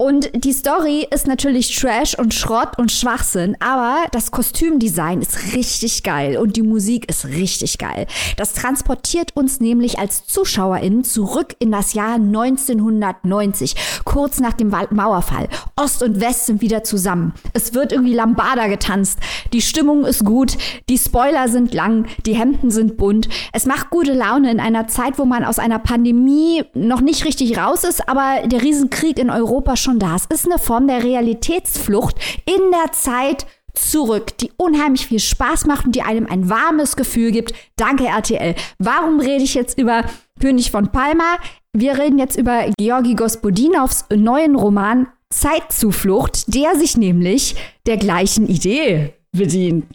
Und die Story ist natürlich Trash und Schrott und Schwachsinn, aber das Kostümdesign ist richtig geil und die Musik ist richtig geil. Das transportiert uns nämlich als ZuschauerInnen zurück in das Jahr 1990, kurz nach dem Mauerfall. Ost und West sind wieder zusammen. Es wird irgendwie Lambada getanzt. Die Stimmung ist gut, die Spoiler sind lang, die Hemden sind bunt. Es macht gute Laune in einer Zeit, wo man aus einer Pandemie noch nicht richtig raus ist, aber der Riesenkrieg in Europa schon schon da. Es ist eine Form der Realitätsflucht in der Zeit zurück, die unheimlich viel Spaß macht und die einem ein warmes Gefühl gibt. Danke RTL. Warum rede ich jetzt über König von Palma? Wir reden jetzt über Georgi Gospodinovs neuen Roman Zeitzuflucht, der sich nämlich der gleichen Idee bedient.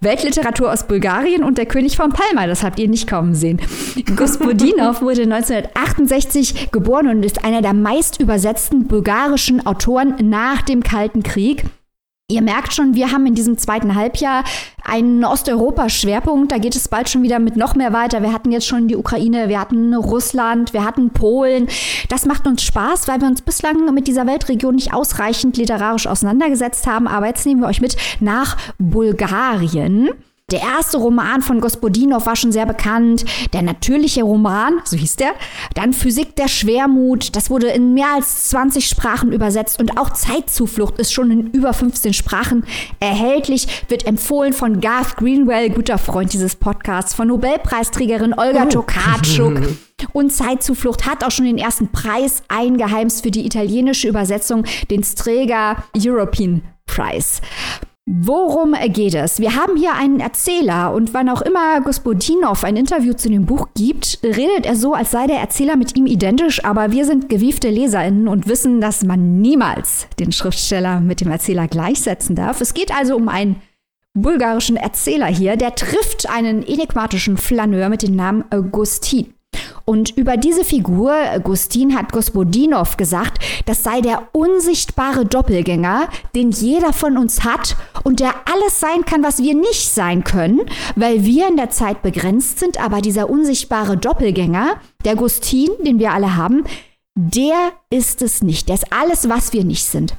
Weltliteratur aus Bulgarien und der König von Palma, das habt ihr nicht kommen sehen. Gospodinov *laughs* wurde 1968 geboren und ist einer der meist übersetzten bulgarischen Autoren nach dem Kalten Krieg. Ihr merkt schon, wir haben in diesem zweiten Halbjahr einen Osteuropa-Schwerpunkt. Da geht es bald schon wieder mit noch mehr weiter. Wir hatten jetzt schon die Ukraine, wir hatten Russland, wir hatten Polen. Das macht uns Spaß, weil wir uns bislang mit dieser Weltregion nicht ausreichend literarisch auseinandergesetzt haben. Aber jetzt nehmen wir euch mit nach Bulgarien. Der erste Roman von Gospodinov war schon sehr bekannt. Der natürliche Roman, so hieß der. Dann Physik der Schwermut. Das wurde in mehr als 20 Sprachen übersetzt. Und auch Zeitzuflucht ist schon in über 15 Sprachen erhältlich. Wird empfohlen von Garth Greenwell, guter Freund dieses Podcasts, von Nobelpreisträgerin Olga oh. Tokarczuk. *laughs* Und Zeitzuflucht hat auch schon den ersten Preis eingeheimst für die italienische Übersetzung, den Strega European Prize. Worum geht es? Wir haben hier einen Erzähler und wann auch immer Gospodinov ein Interview zu dem Buch gibt, redet er so, als sei der Erzähler mit ihm identisch, aber wir sind gewiefte LeserInnen und wissen, dass man niemals den Schriftsteller mit dem Erzähler gleichsetzen darf. Es geht also um einen bulgarischen Erzähler hier, der trifft einen enigmatischen Flaneur mit dem Namen Augustin. Und über diese Figur, Gustin hat Gospodinov gesagt, das sei der unsichtbare Doppelgänger, den jeder von uns hat und der alles sein kann, was wir nicht sein können, weil wir in der Zeit begrenzt sind, aber dieser unsichtbare Doppelgänger, der Gustin, den wir alle haben, der ist es nicht. Der ist alles, was wir nicht sind.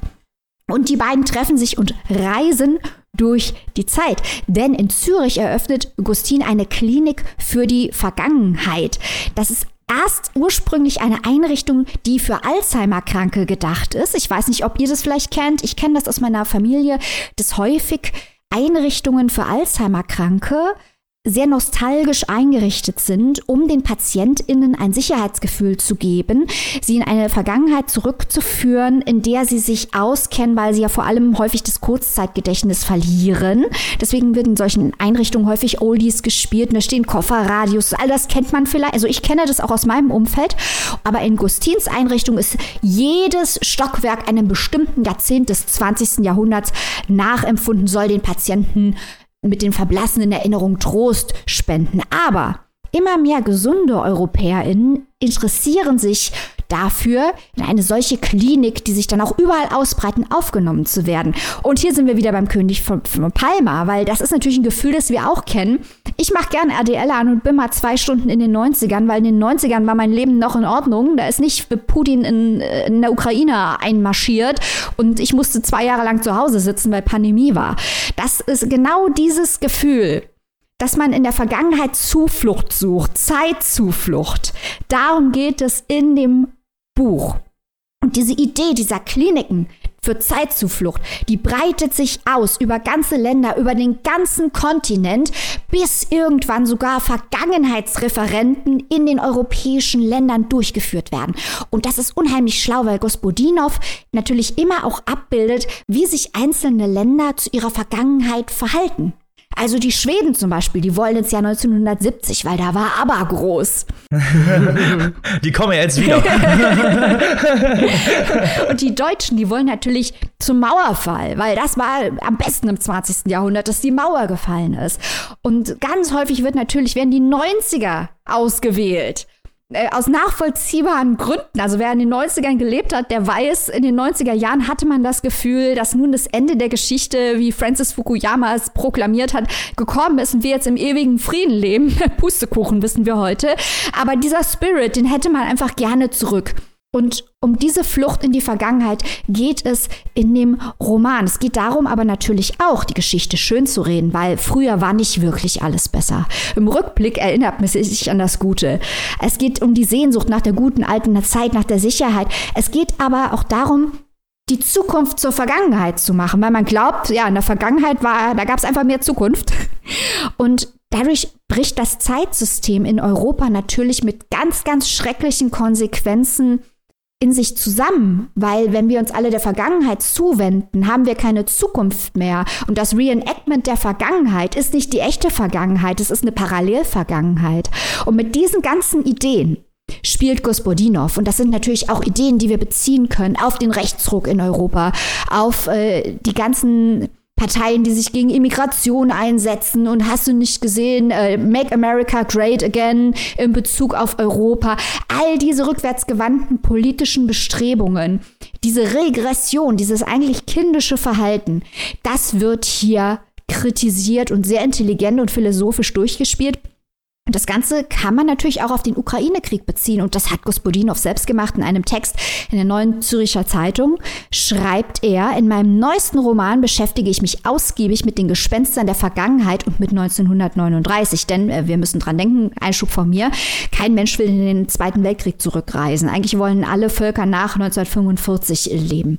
Und die beiden treffen sich und reisen durch die Zeit. Denn in Zürich eröffnet Gustin eine Klinik für die Vergangenheit. Das ist erst ursprünglich eine Einrichtung, die für Alzheimer-Kranke gedacht ist. Ich weiß nicht, ob ihr das vielleicht kennt. Ich kenne das aus meiner Familie, dass häufig Einrichtungen für Alzheimer-Kranke sehr nostalgisch eingerichtet sind, um den PatientInnen ein Sicherheitsgefühl zu geben, sie in eine Vergangenheit zurückzuführen, in der sie sich auskennen, weil sie ja vor allem häufig das Kurzzeitgedächtnis verlieren. Deswegen wird in solchen Einrichtungen häufig Oldies gespielt und da stehen Kofferradios. All das kennt man vielleicht. Also ich kenne das auch aus meinem Umfeld. Aber in Gustins Einrichtung ist jedes Stockwerk einem bestimmten Jahrzehnt des 20. Jahrhunderts nachempfunden, soll den Patienten mit den verblassenen Erinnerungen Trost spenden. Aber immer mehr gesunde EuropäerInnen interessieren sich dafür, in eine solche Klinik, die sich dann auch überall ausbreiten, aufgenommen zu werden. Und hier sind wir wieder beim König von, von Palma, weil das ist natürlich ein Gefühl, das wir auch kennen. Ich mache gerne RDL an und bin mal zwei Stunden in den 90ern, weil in den 90ern war mein Leben noch in Ordnung. Da ist nicht Putin in, in der Ukraine einmarschiert und ich musste zwei Jahre lang zu Hause sitzen, weil Pandemie war. Das ist genau dieses Gefühl, dass man in der Vergangenheit Zuflucht sucht, Zeitzuflucht. Darum geht es in dem Buch. Und diese Idee dieser Kliniken für Zeitzuflucht, die breitet sich aus über ganze Länder, über den ganzen Kontinent, bis irgendwann sogar Vergangenheitsreferenten in den europäischen Ländern durchgeführt werden. Und das ist unheimlich schlau, weil Gospodinov natürlich immer auch abbildet, wie sich einzelne Länder zu ihrer Vergangenheit verhalten. Also die Schweden zum Beispiel, die wollen ins Jahr 1970, weil da war aber groß. *laughs* die kommen jetzt wieder. *laughs* Und die Deutschen, die wollen natürlich zum Mauerfall, weil das war am besten im 20. Jahrhundert, dass die Mauer gefallen ist. Und ganz häufig wird natürlich, werden die 90er ausgewählt. Äh, aus nachvollziehbaren Gründen. Also wer in den 90ern gelebt hat, der weiß, in den 90er Jahren hatte man das Gefühl, dass nun das Ende der Geschichte, wie Francis Fukuyama es proklamiert hat, gekommen ist und wir jetzt im ewigen Frieden leben. *laughs* Pustekuchen wissen wir heute. Aber dieser Spirit, den hätte man einfach gerne zurück. Und um diese Flucht in die Vergangenheit geht es in dem Roman. Es geht darum aber natürlich auch, die Geschichte schön zu reden, weil früher war nicht wirklich alles besser. Im Rückblick erinnert man sich an das Gute. Es geht um die Sehnsucht nach der guten alten Zeit, nach der Sicherheit. Es geht aber auch darum, die Zukunft zur Vergangenheit zu machen, weil man glaubt, ja, in der Vergangenheit war, da gab es einfach mehr Zukunft. Und dadurch bricht das Zeitsystem in Europa natürlich mit ganz, ganz schrecklichen Konsequenzen in sich zusammen, weil wenn wir uns alle der Vergangenheit zuwenden, haben wir keine Zukunft mehr. Und das Reenactment der Vergangenheit ist nicht die echte Vergangenheit, es ist eine Parallelvergangenheit. Und mit diesen ganzen Ideen spielt Gospodinov. Und das sind natürlich auch Ideen, die wir beziehen können auf den Rechtsruck in Europa, auf äh, die ganzen Parteien, die sich gegen Immigration einsetzen und hast du nicht gesehen, äh, Make America Great Again in Bezug auf Europa. All diese rückwärtsgewandten politischen Bestrebungen, diese Regression, dieses eigentlich kindische Verhalten, das wird hier kritisiert und sehr intelligent und philosophisch durchgespielt. Und das Ganze kann man natürlich auch auf den Ukraine-Krieg beziehen. Und das hat Gospodinov selbst gemacht in einem Text in der Neuen Züricher Zeitung. Schreibt er, in meinem neuesten Roman beschäftige ich mich ausgiebig mit den Gespenstern der Vergangenheit und mit 1939. Denn äh, wir müssen dran denken, Einschub von mir, kein Mensch will in den Zweiten Weltkrieg zurückreisen. Eigentlich wollen alle Völker nach 1945 leben.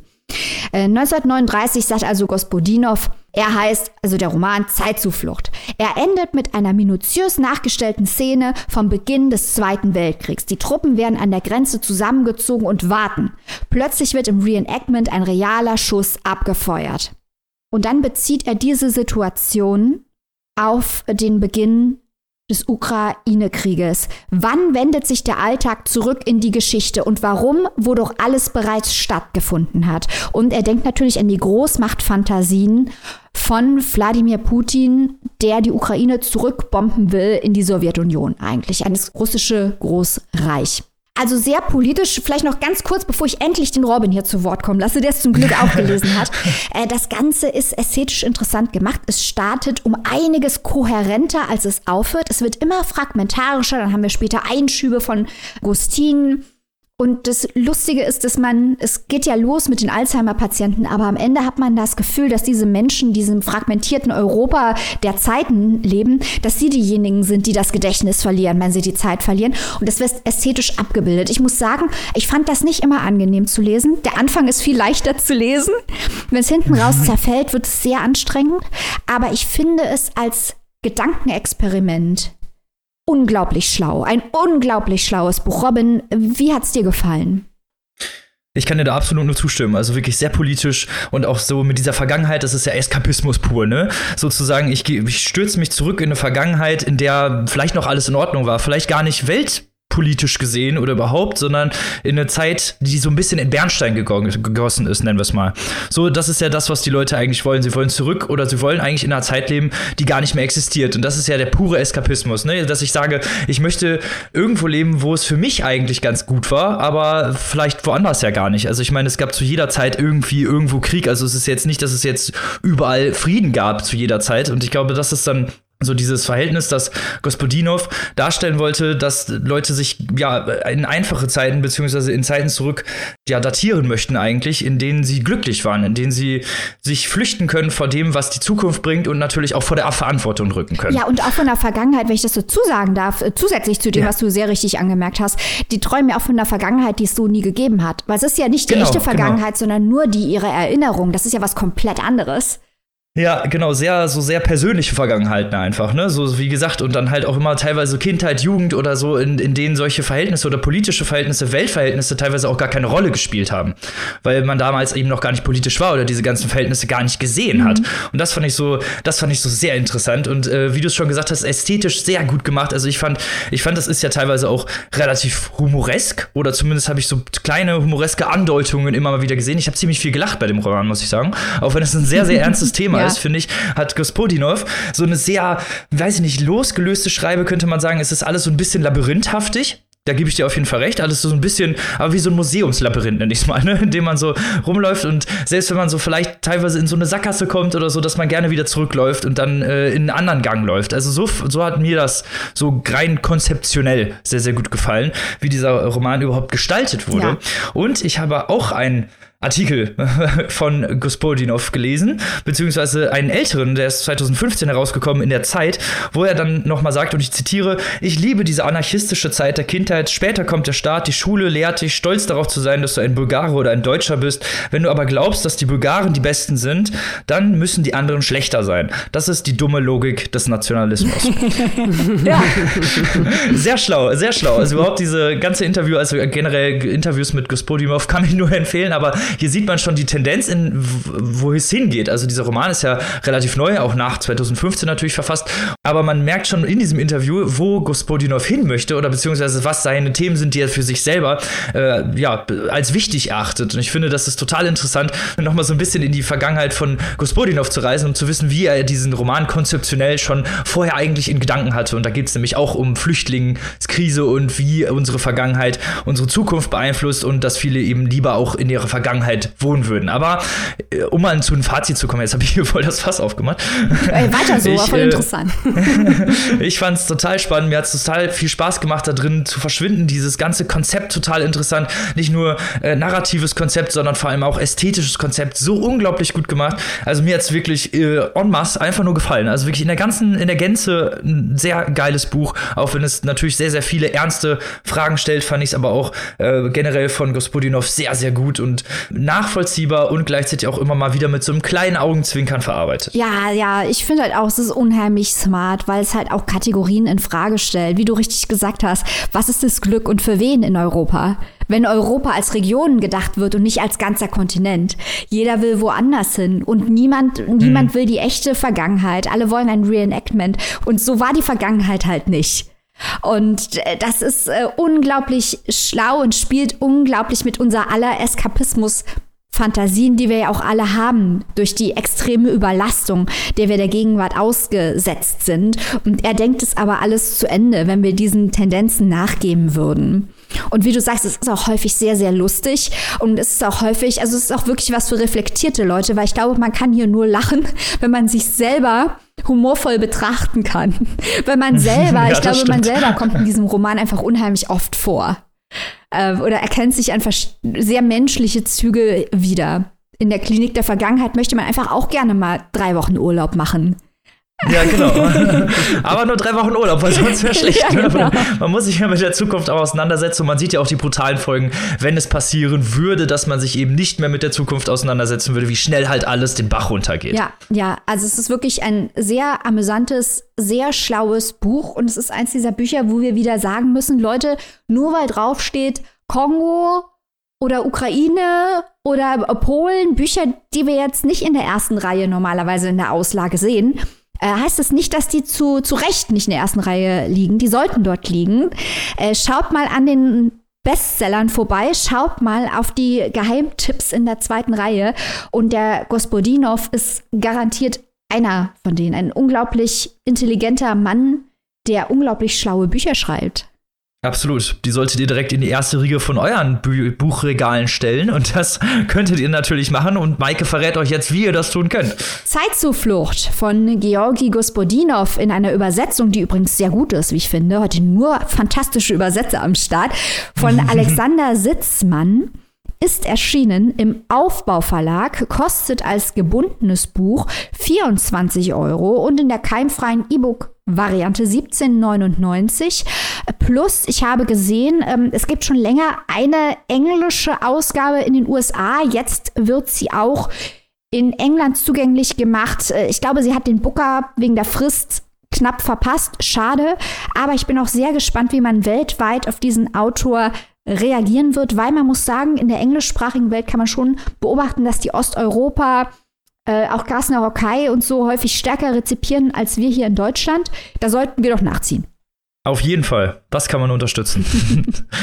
1939 äh, sagt also Gospodinov, er heißt, also der Roman Zeitzuflucht. Er endet mit einer minutiös nachgestellten Szene vom Beginn des Zweiten Weltkriegs. Die Truppen werden an der Grenze zusammengezogen und warten. Plötzlich wird im Reenactment ein realer Schuss abgefeuert. Und dann bezieht er diese Situation auf den Beginn des Ukraine-Krieges. Wann wendet sich der Alltag zurück in die Geschichte und warum, wo doch alles bereits stattgefunden hat? Und er denkt natürlich an die Großmachtfantasien von Wladimir Putin, der die Ukraine zurückbomben will in die Sowjetunion eigentlich, ein russische Großreich. Also sehr politisch, vielleicht noch ganz kurz, bevor ich endlich den Robin hier zu Wort kommen lasse, der es zum Glück auch gelesen hat. *laughs* Äh, das Ganze ist ästhetisch interessant gemacht. Es startet um einiges kohärenter, als es aufhört. Es wird immer fragmentarischer. Dann haben wir später Einschübe von Gustin, und das Lustige ist, dass man, es geht ja los mit den Alzheimer-Patienten, aber am Ende hat man das Gefühl, dass diese Menschen, diesem fragmentierten Europa der Zeiten leben, dass sie diejenigen sind, die das Gedächtnis verlieren, wenn sie die Zeit verlieren. Und das wird ästhetisch abgebildet. Ich muss sagen, ich fand das nicht immer angenehm zu lesen. Der Anfang ist viel leichter zu lesen. Wenn es hinten raus mhm. zerfällt, wird es sehr anstrengend. Aber ich finde es als Gedankenexperiment unglaublich schlau. Ein unglaublich schlaues Buch. Robin, wie hat's dir gefallen? Ich kann dir da absolut nur zustimmen. Also wirklich sehr politisch und auch so mit dieser Vergangenheit, das ist ja Eskapismus pur, ne? Sozusagen, ich, ich stürze mich zurück in eine Vergangenheit, in der vielleicht noch alles in Ordnung war, vielleicht gar nicht Welt politisch gesehen oder überhaupt, sondern in eine Zeit, die so ein bisschen in Bernstein gegossen ist, nennen wir es mal. So, das ist ja das, was die Leute eigentlich wollen. Sie wollen zurück oder sie wollen eigentlich in einer Zeit leben, die gar nicht mehr existiert. Und das ist ja der pure Eskapismus, ne? dass ich sage, ich möchte irgendwo leben, wo es für mich eigentlich ganz gut war, aber vielleicht woanders ja gar nicht. Also ich meine, es gab zu jeder Zeit irgendwie irgendwo Krieg. Also es ist jetzt nicht, dass es jetzt überall Frieden gab zu jeder Zeit. Und ich glaube, das ist dann so dieses Verhältnis, das Gospodinov darstellen wollte, dass Leute sich ja in einfache Zeiten beziehungsweise in Zeiten zurück ja datieren möchten eigentlich, in denen sie glücklich waren, in denen sie sich flüchten können vor dem, was die Zukunft bringt und natürlich auch vor der Verantwortung rücken können. Ja, und auch von der Vergangenheit, wenn ich das so zusagen darf, äh, zusätzlich zu dem, ja. was du sehr richtig angemerkt hast, die träumen ja auch von der Vergangenheit, die es so nie gegeben hat. Weil es ist ja nicht die genau, echte genau. Vergangenheit, genau. sondern nur die ihre Erinnerung. Das ist ja was komplett anderes. Ja, genau, sehr, so sehr persönliche Vergangenheiten einfach, ne? So wie gesagt, und dann halt auch immer teilweise Kindheit, Jugend oder so, in, in denen solche Verhältnisse oder politische Verhältnisse, Weltverhältnisse teilweise auch gar keine Rolle gespielt haben. Weil man damals eben noch gar nicht politisch war oder diese ganzen Verhältnisse gar nicht gesehen mhm. hat. Und das fand ich so, das fand ich so sehr interessant. Und äh, wie du es schon gesagt hast, ästhetisch sehr gut gemacht. Also ich fand, ich fand, das ist ja teilweise auch relativ humoresk, oder zumindest habe ich so kleine humoreske Andeutungen immer mal wieder gesehen. Ich habe ziemlich viel gelacht bei dem Roman, muss ich sagen. Auch wenn es ein sehr, sehr ernstes *laughs* Thema ja. ist, finde ich, hat Gospodinov so eine sehr, weiß ich nicht, losgelöste Schreibe, könnte man sagen. Es ist alles so ein bisschen labyrinthaftig. Da gebe ich dir auf jeden Fall recht. Alles so ein bisschen, aber wie so ein Museumslabyrinth, nenne ich es mal, ne? in dem man so rumläuft und selbst wenn man so vielleicht teilweise in so eine Sackgasse kommt oder so, dass man gerne wieder zurückläuft und dann äh, in einen anderen Gang läuft. Also so, so hat mir das so rein konzeptionell sehr, sehr gut gefallen, wie dieser Roman überhaupt gestaltet wurde. Ja. Und ich habe auch ein Artikel *laughs* von Gospodinov gelesen, beziehungsweise einen älteren, der ist 2015 herausgekommen in der Zeit, wo er dann nochmal sagt, und ich zitiere, ich liebe diese anarchistische Zeit der Kindheit, später kommt der Staat, die Schule lehrt dich, stolz darauf zu sein, dass du ein Bulgare oder ein Deutscher bist. Wenn du aber glaubst, dass die Bulgaren die Besten sind, dann müssen die anderen schlechter sein. Das ist die dumme Logik des Nationalismus. *laughs* ja. *laughs* Sehr schlau, sehr schlau. Also überhaupt diese ganze Interview, also generell Interviews mit Gospodinov kann ich nur empfehlen, aber hier sieht man schon die Tendenz, in wo es hingeht. Also dieser Roman ist ja relativ neu, auch nach 2015 natürlich verfasst, aber man merkt schon in diesem Interview, wo Gospodinov hin möchte oder beziehungsweise was seine Themen sind, die er für sich selber äh, ja, als wichtig erachtet. Und ich finde, das ist total interessant, nochmal so ein bisschen in die Vergangenheit von Gospodinov zu reisen, um zu wissen, wie er diesen Roman konzeptionell schon vorher eigentlich in Gedanken hatte. Und da geht es nämlich auch um Flüchtlingskrise und wie unsere Vergangenheit unsere Zukunft beeinflusst und dass viele eben lieber auch in ihrer Vergangenheit wohnen würden. Aber äh, um mal zu einem Fazit zu kommen, jetzt habe ich *laughs* hier voll das Fass aufgemacht. Ey, weiter so, ich, war voll äh, interessant. *laughs* ich fand es total spannend, mir hat es total viel Spaß gemacht, da drin zu verschwinden. Dieses ganze Konzept total interessant. Nicht nur äh, narratives Konzept, sondern vor allem auch ästhetisches Konzept. So unglaublich gut gemacht. Also mir hat es wirklich äh, en masse einfach nur gefallen. Also wirklich in der ganzen, in der Gänze ein sehr geiles Buch. Auch wenn es natürlich sehr, sehr viele ernste Fragen stellt, fand ich es aber auch äh, generell von Gospodinov sehr, sehr gut und nachvollziehbar und gleichzeitig auch immer mal wieder mit so einem kleinen Augenzwinkern verarbeitet. Ja, ja, ich finde halt auch, es ist unheimlich smart, weil es halt auch Kategorien in Frage stellt. Wie du richtig gesagt hast, was ist das Glück und für wen in Europa? Wenn Europa als Region gedacht wird und nicht als ganzer Kontinent. Jeder will woanders hin und niemand, niemand mhm. will die echte Vergangenheit. Alle wollen ein Reenactment. Und so war die Vergangenheit halt nicht. Und äh, das ist äh, unglaublich schlau und spielt unglaublich mit unser aller Eskapismus Fantasien, die wir ja auch alle haben, durch die extreme Überlastung, der wir der Gegenwart ausgesetzt sind. Und er denkt es aber alles zu Ende, wenn wir diesen Tendenzen nachgeben würden. Und wie du sagst, es ist auch häufig sehr, sehr lustig. Und es ist auch häufig, also es ist auch wirklich was für reflektierte Leute, weil ich glaube, man kann hier nur lachen, *laughs* wenn man sich selber humorvoll betrachten kann. *laughs* Wenn man *laughs* selber, ja, ich glaube, stimmt. man selber kommt in diesem Roman einfach unheimlich oft vor äh, oder erkennt sich einfach sehr menschliche Züge wieder. In der Klinik der Vergangenheit möchte man einfach auch gerne mal drei Wochen Urlaub machen. Ja, genau. *laughs* Aber nur drei Wochen Urlaub, weil sonst wäre schlecht. ja, ne? genau. Man muss sich ja mit der Zukunft auch auseinandersetzen und man sieht ja auch die brutalen Folgen, wenn es passieren würde, dass man sich eben nicht mehr mit der Zukunft auseinandersetzen würde, wie schnell halt alles den Bach runtergeht. Ja, ja, also es ist wirklich ein sehr amüsantes, sehr schlaues Buch und es ist eins dieser Bücher, wo wir wieder sagen müssen, Leute, nur weil draufsteht Kongo oder Ukraine oder Polen, Bücher, die wir jetzt nicht in der ersten Reihe normalerweise in der Auslage sehen, äh, heißt das nicht, dass die zu, zu Recht nicht in der ersten Reihe liegen. Die sollten dort liegen. Äh, schaut mal an den Bestsellern vorbei. Schaut mal auf die Geheimtipps in der zweiten Reihe. Und der Gospodinov ist garantiert einer von denen. Ein unglaublich intelligenter Mann, der unglaublich schlaue Bücher schreibt. Absolut. Die solltet ihr direkt in die erste Riege von euren Bü Buchregalen stellen. Und das *laughs* könntet ihr natürlich machen. Und Maike verrät euch jetzt, wie ihr das tun könnt. Zeitzuflucht von Georgi Gospodinov in einer Übersetzung, die übrigens sehr gut ist, wie ich finde. Heute nur fantastische Übersetzer am Start. Von *laughs* Alexander Sitzmann ist erschienen im Aufbauverlag, kostet als gebundenes Buch 24 Euro und in der keimfreien E-Book Variante 1799. Plus, ich habe gesehen, ähm, es gibt schon länger eine englische Ausgabe in den USA. Jetzt wird sie auch in England zugänglich gemacht. Äh, ich glaube, sie hat den Booker wegen der Frist knapp verpasst. Schade. Aber ich bin auch sehr gespannt, wie man weltweit auf diesen Autor reagieren wird, weil man muss sagen, in der englischsprachigen Welt kann man schon beobachten, dass die Osteuropa äh, auch Gasner Hockey und so häufig stärker rezipieren als wir hier in Deutschland. Da sollten wir doch nachziehen. Auf jeden Fall. Das kann man unterstützen.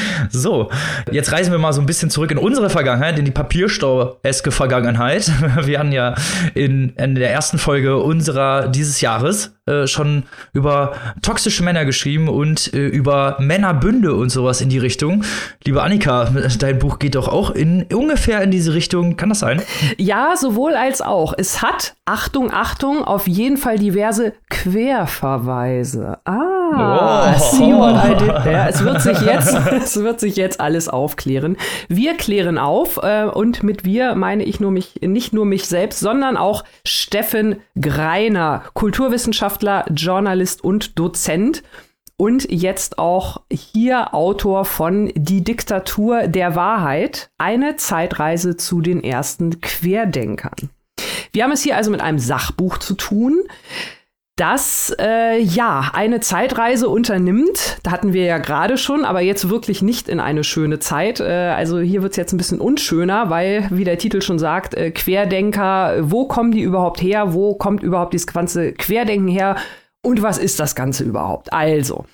*laughs* so, jetzt reisen wir mal so ein bisschen zurück in unsere Vergangenheit, in die Papierstau-eske Vergangenheit. *laughs* Wir hatten ja in, in der ersten Folge unserer dieses Jahres äh, schon über toxische Männer geschrieben und äh, über Männerbünde und sowas in die Richtung. Liebe Annika, *laughs* dein Buch geht doch auch in ungefähr in diese Richtung. Kann das sein? Ja, sowohl als auch. Es hat, Achtung, Achtung, auf jeden Fall diverse Querverweise. Ah. Oh. see what I did there. Es wird sich jetzt, *laughs* es wird sich jetzt alles aufklären. Wir klären auf äh, und mit wir meine ich nur mich, nicht nur mich selbst, sondern auch Steffen Greiner, Kulturwissenschaftler, Journalist und Dozent. Und jetzt auch hier Autor von Die Diktatur der Wahrheit, eine Zeitreise zu den ersten Querdenkern. Wir haben es hier also mit einem Sachbuch zu tun das äh, ja eine Zeitreise unternimmt. Da hatten wir ja gerade schon, aber jetzt wirklich nicht in eine schöne Zeit. Äh, also hier wird es jetzt ein bisschen unschöner, weil, wie der Titel schon sagt, äh, Querdenker, wo kommen die überhaupt her? Wo kommt überhaupt dieses ganze Querdenken her? Und was ist das Ganze überhaupt? Also,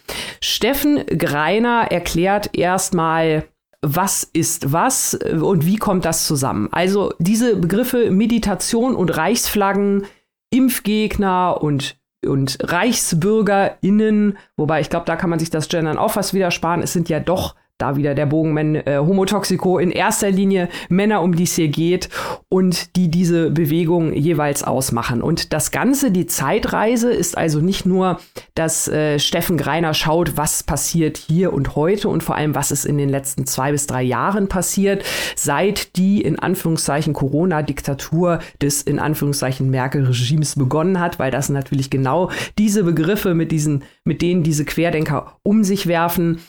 Steffen Greiner erklärt erstmal, was ist was und wie kommt das zusammen? Also diese Begriffe Meditation und Reichsflaggen, Impfgegner und und ReichsbürgerInnen, wobei ich glaube, da kann man sich das Gendern auch fast wieder sparen. Es sind ja doch da wieder der Bogen äh, Homotoxiko in erster Linie Männer, um die es hier geht und die diese Bewegung jeweils ausmachen. Und das Ganze, die Zeitreise, ist also nicht nur, dass äh, Steffen Greiner schaut, was passiert hier und heute und vor allem, was ist in den letzten zwei bis drei Jahren passiert, seit die in Anführungszeichen Corona-Diktatur des in Anführungszeichen Merkel-Regimes begonnen hat, weil das natürlich genau diese Begriffe mit diesen, mit denen diese Querdenker um sich werfen,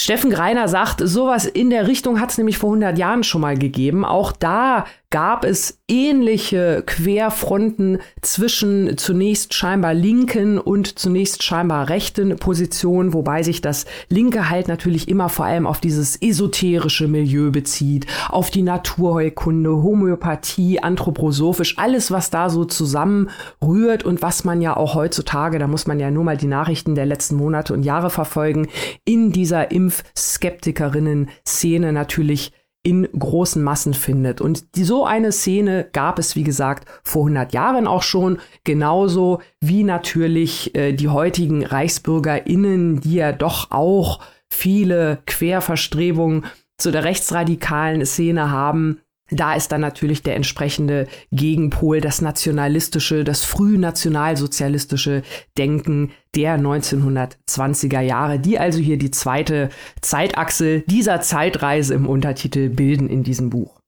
Steffen Greiner sagt, sowas in der Richtung hat es nämlich vor 100 Jahren schon mal gegeben. Auch da gab es ähnliche Querfronten zwischen zunächst scheinbar linken und zunächst scheinbar rechten Positionen, wobei sich das Linke halt natürlich immer vor allem auf dieses esoterische Milieu bezieht, auf die Naturheilkunde, Homöopathie, anthroposophisch, alles, was da so zusammenrührt und was man ja auch heutzutage, da muss man ja nur mal die Nachrichten der letzten Monate und Jahre verfolgen, in dieser Impfskeptikerinnen-Szene natürlich in großen Massen findet. Und die, so eine Szene gab es, wie gesagt, vor 100 Jahren auch schon, genauso wie natürlich äh, die heutigen ReichsbürgerInnen, die ja doch auch viele Querverstrebungen zu der rechtsradikalen Szene haben, da ist dann natürlich der entsprechende Gegenpol, das nationalistische, das frühnationalsozialistische Denken der 1920er Jahre, die also hier die zweite Zeitachse dieser Zeitreise im Untertitel bilden in diesem Buch.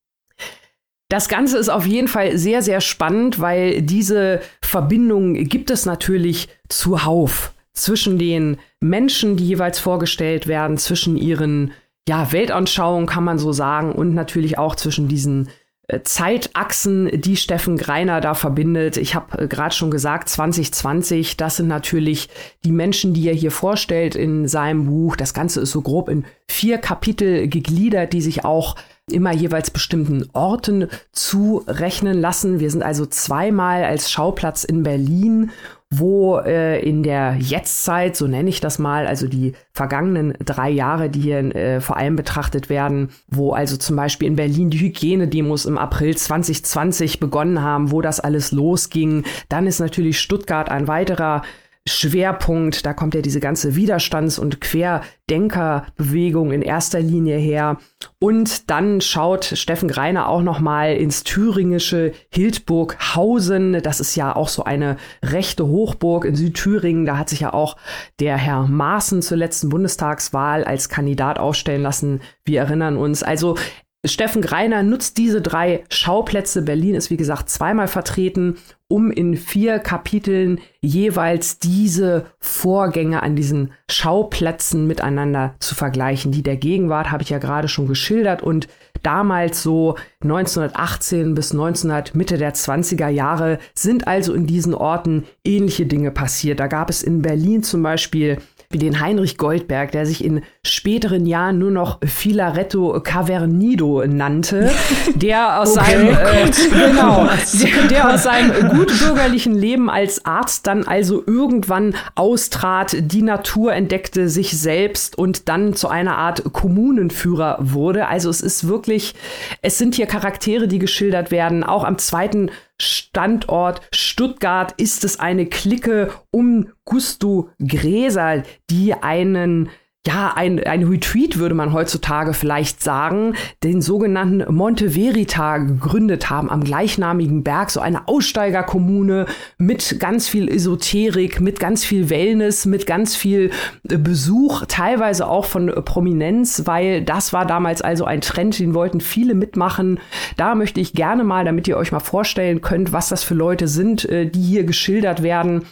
Das Ganze ist auf jeden Fall sehr, sehr spannend, weil diese Verbindung gibt es natürlich zuhauf zwischen den Menschen, die jeweils vorgestellt werden, zwischen ihren ja, Weltanschauung kann man so sagen und natürlich auch zwischen diesen äh, Zeitachsen, die Steffen Greiner da verbindet. Ich habe äh, gerade schon gesagt, 2020, das sind natürlich die Menschen, die er hier vorstellt in seinem Buch. Das Ganze ist so grob in vier Kapitel gegliedert, die sich auch immer jeweils bestimmten Orten zurechnen lassen. Wir sind also zweimal als Schauplatz in Berlin wo äh, in der Jetztzeit, so nenne ich das mal, also die vergangenen drei Jahre, die hier äh, vor allem betrachtet werden, wo also zum Beispiel in Berlin die Hygienedemos im April 2020 begonnen haben, wo das alles losging. Dann ist natürlich Stuttgart ein weiterer Schwerpunkt. Da kommt ja diese ganze Widerstands- und Querdenkerbewegung in erster Linie her. Und dann schaut Steffen Greiner auch noch mal ins thüringische Hildburghausen. Das ist ja auch so eine rechte Hochburg in Südthüringen. Da hat sich ja auch der Herr Maaßen zur letzten Bundestagswahl als Kandidat aufstellen lassen. Wir erinnern uns. Also Steffen Greiner nutzt diese drei Schauplätze. Berlin ist, wie gesagt, zweimal vertreten, um in vier Kapiteln jeweils diese Vorgänge an diesen Schauplätzen miteinander zu vergleichen. Die der Gegenwart habe ich ja gerade schon geschildert und damals so 1918 bis 1900 Mitte der 20er Jahre sind also in diesen Orten ähnliche Dinge passiert. Da gab es in Berlin zum Beispiel wie den Heinrich Goldberg, der sich in späteren Jahren nur noch Filaretto Cavernido nannte, *laughs* der aus okay, seinem äh, genau, *laughs* der, der aus seinem gutbürgerlichen Leben als Arzt dann also irgendwann austrat, die Natur entdeckte, sich selbst und dann zu einer Art Kommunenführer wurde. Also es ist wirklich, es sind hier Charaktere, die geschildert werden. Auch am zweiten Standort Stuttgart ist es eine Clique um Gusto Gräser, die einen ja, ein, ein Retreat würde man heutzutage vielleicht sagen, den sogenannten Monte Verita gegründet haben am gleichnamigen Berg, so eine Aussteigerkommune mit ganz viel Esoterik, mit ganz viel Wellness, mit ganz viel äh, Besuch, teilweise auch von Prominenz, weil das war damals also ein Trend, den wollten viele mitmachen. Da möchte ich gerne mal, damit ihr euch mal vorstellen könnt, was das für Leute sind, äh, die hier geschildert werden,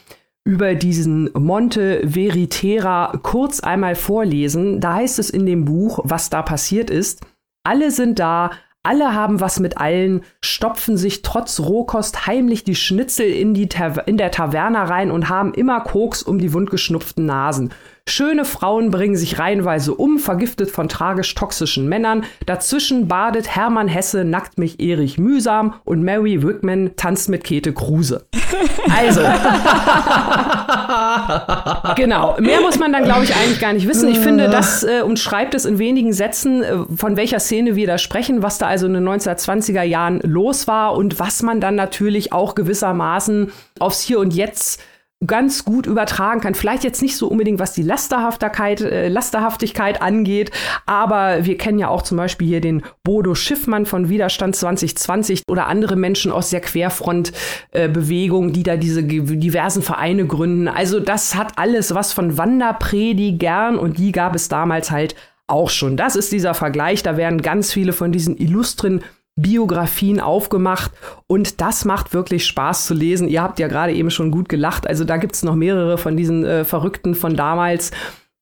über diesen Monte Veritera kurz einmal vorlesen. Da heißt es in dem Buch, was da passiert ist. Alle sind da, Alle haben was mit allen, stopfen sich trotz Rohkost heimlich die Schnitzel in, die in der Taverna rein und haben immer Koks um die wundgeschnupften Nasen. Schöne Frauen bringen sich reihenweise um, vergiftet von tragisch-toxischen Männern. Dazwischen badet Hermann Hesse, nackt mich Erich mühsam und Mary Wickman tanzt mit Käthe Kruse. *laughs* Also. genau. Mehr muss man dann, glaube ich, eigentlich gar nicht wissen. Ich finde, das äh, umschreibt es in wenigen Sätzen, äh, von welcher Szene wir da sprechen, was da also in den 1920er Jahren los war und was man dann natürlich auch gewissermaßen aufs Hier und Jetzt ganz gut übertragen kann. Vielleicht jetzt nicht so unbedingt, was die Lasterhaftigkeit, äh, Lasterhaftigkeit angeht, aber wir kennen ja auch zum Beispiel hier den Bodo Schiffmann von Widerstand 2020 oder andere Menschen aus der Querfrontbewegung, äh, die da diese diversen Vereine gründen. Also das hat alles was von Wanderpredigern und die gab es damals halt auch schon. Das ist dieser Vergleich. Da werden ganz viele von diesen illustren Biografien aufgemacht und das macht wirklich Spaß zu lesen. Ihr habt ja gerade eben schon gut gelacht. Also da gibt's noch mehrere von diesen äh, Verrückten von damals.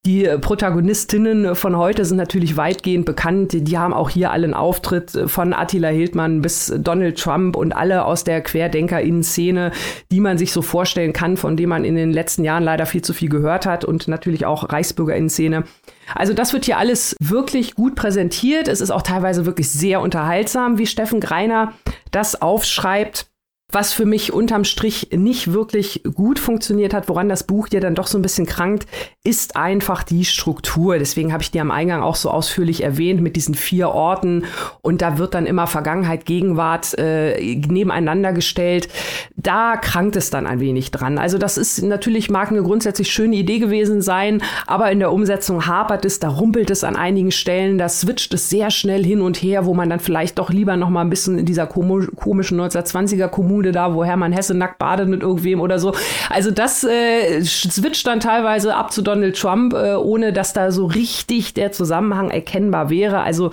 Die Protagonistinnen von heute sind natürlich weitgehend bekannt. Die haben auch hier allen Auftritt äh, von Attila Hildmann bis Donald Trump und alle aus der Querdenkerinnen-Szene, die man sich so vorstellen kann, von dem man in den letzten Jahren leider viel zu viel gehört hat und natürlich auch Reichsbürgerinnen-Szene. Also das wird hier alles wirklich gut präsentiert. Es ist auch teilweise wirklich sehr unterhaltsam, wie Steffen Greiner das aufschreibt. Was für mich unterm Strich nicht wirklich gut funktioniert hat, woran das Buch dir dann doch so ein bisschen krankt, ist einfach die Struktur. Deswegen habe ich dir am Eingang auch so ausführlich erwähnt mit diesen vier Orten und da wird dann immer Vergangenheit, Gegenwart äh, nebeneinander gestellt. Da krankt es dann ein wenig dran. Also das ist natürlich mag eine grundsätzlich schöne Idee gewesen sein, aber in der Umsetzung hapert es, da rumpelt es an einigen Stellen, da switcht es sehr schnell hin und her, wo man dann vielleicht doch lieber noch mal ein bisschen in dieser komischen 1920er Kommune Kommune da, wo Hermann Hesse nackt badet mit irgendwem oder so. Also das äh, switcht dann teilweise ab zu Donald Trump, äh, ohne dass da so richtig der Zusammenhang erkennbar wäre. Also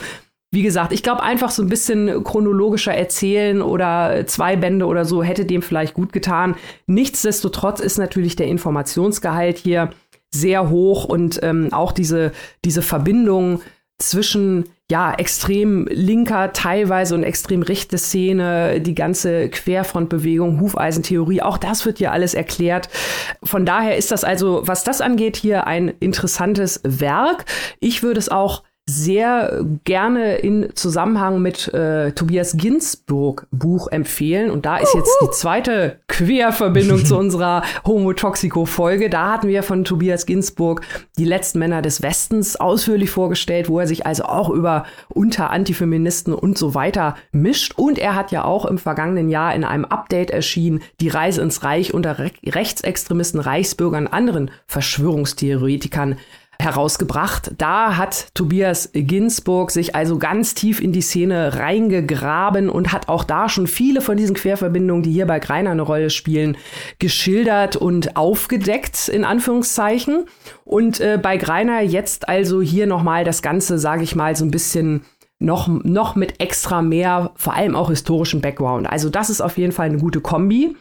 wie gesagt, ich glaube einfach so ein bisschen chronologischer erzählen oder zwei Bände oder so hätte dem vielleicht gut getan. Nichtsdestotrotz ist natürlich der Informationsgehalt hier sehr hoch und ähm, auch diese, diese Verbindung zwischen ja, extrem linker teilweise und extrem rechte Szene, die ganze Querfrontbewegung, Hufeisentheorie, auch das wird hier alles erklärt. Von daher ist das also, was das angeht, hier ein interessantes Werk. Ich würde es auch sehr gerne in Zusammenhang mit äh, Tobias Ginsburg Buch empfehlen. Und da ist jetzt die zweite Querverbindung zu unserer *laughs* Homotoxico-Folge. Da hatten wir von Tobias Ginsburg die letzten Männer des Westens ausführlich vorgestellt, wo er sich also auch über unter Antifeministen und so weiter mischt. Und er hat ja auch im vergangenen Jahr in einem Update erschienen, die Reise ins Reich unter Re Rechtsextremisten, Reichsbürgern, anderen Verschwörungstheoretikern herausgebracht. Da hat Tobias Ginsburg sich also ganz tief in die Szene reingegraben und hat auch da schon viele von diesen Querverbindungen, die hier bei Greiner eine Rolle spielen, geschildert und aufgedeckt, in Anführungszeichen. Und äh, bei Greiner jetzt also hier nochmal das Ganze, sage ich mal, so ein bisschen noch, noch mit extra mehr, vor allem auch historischen Background. Also das ist auf jeden Fall eine gute Kombi.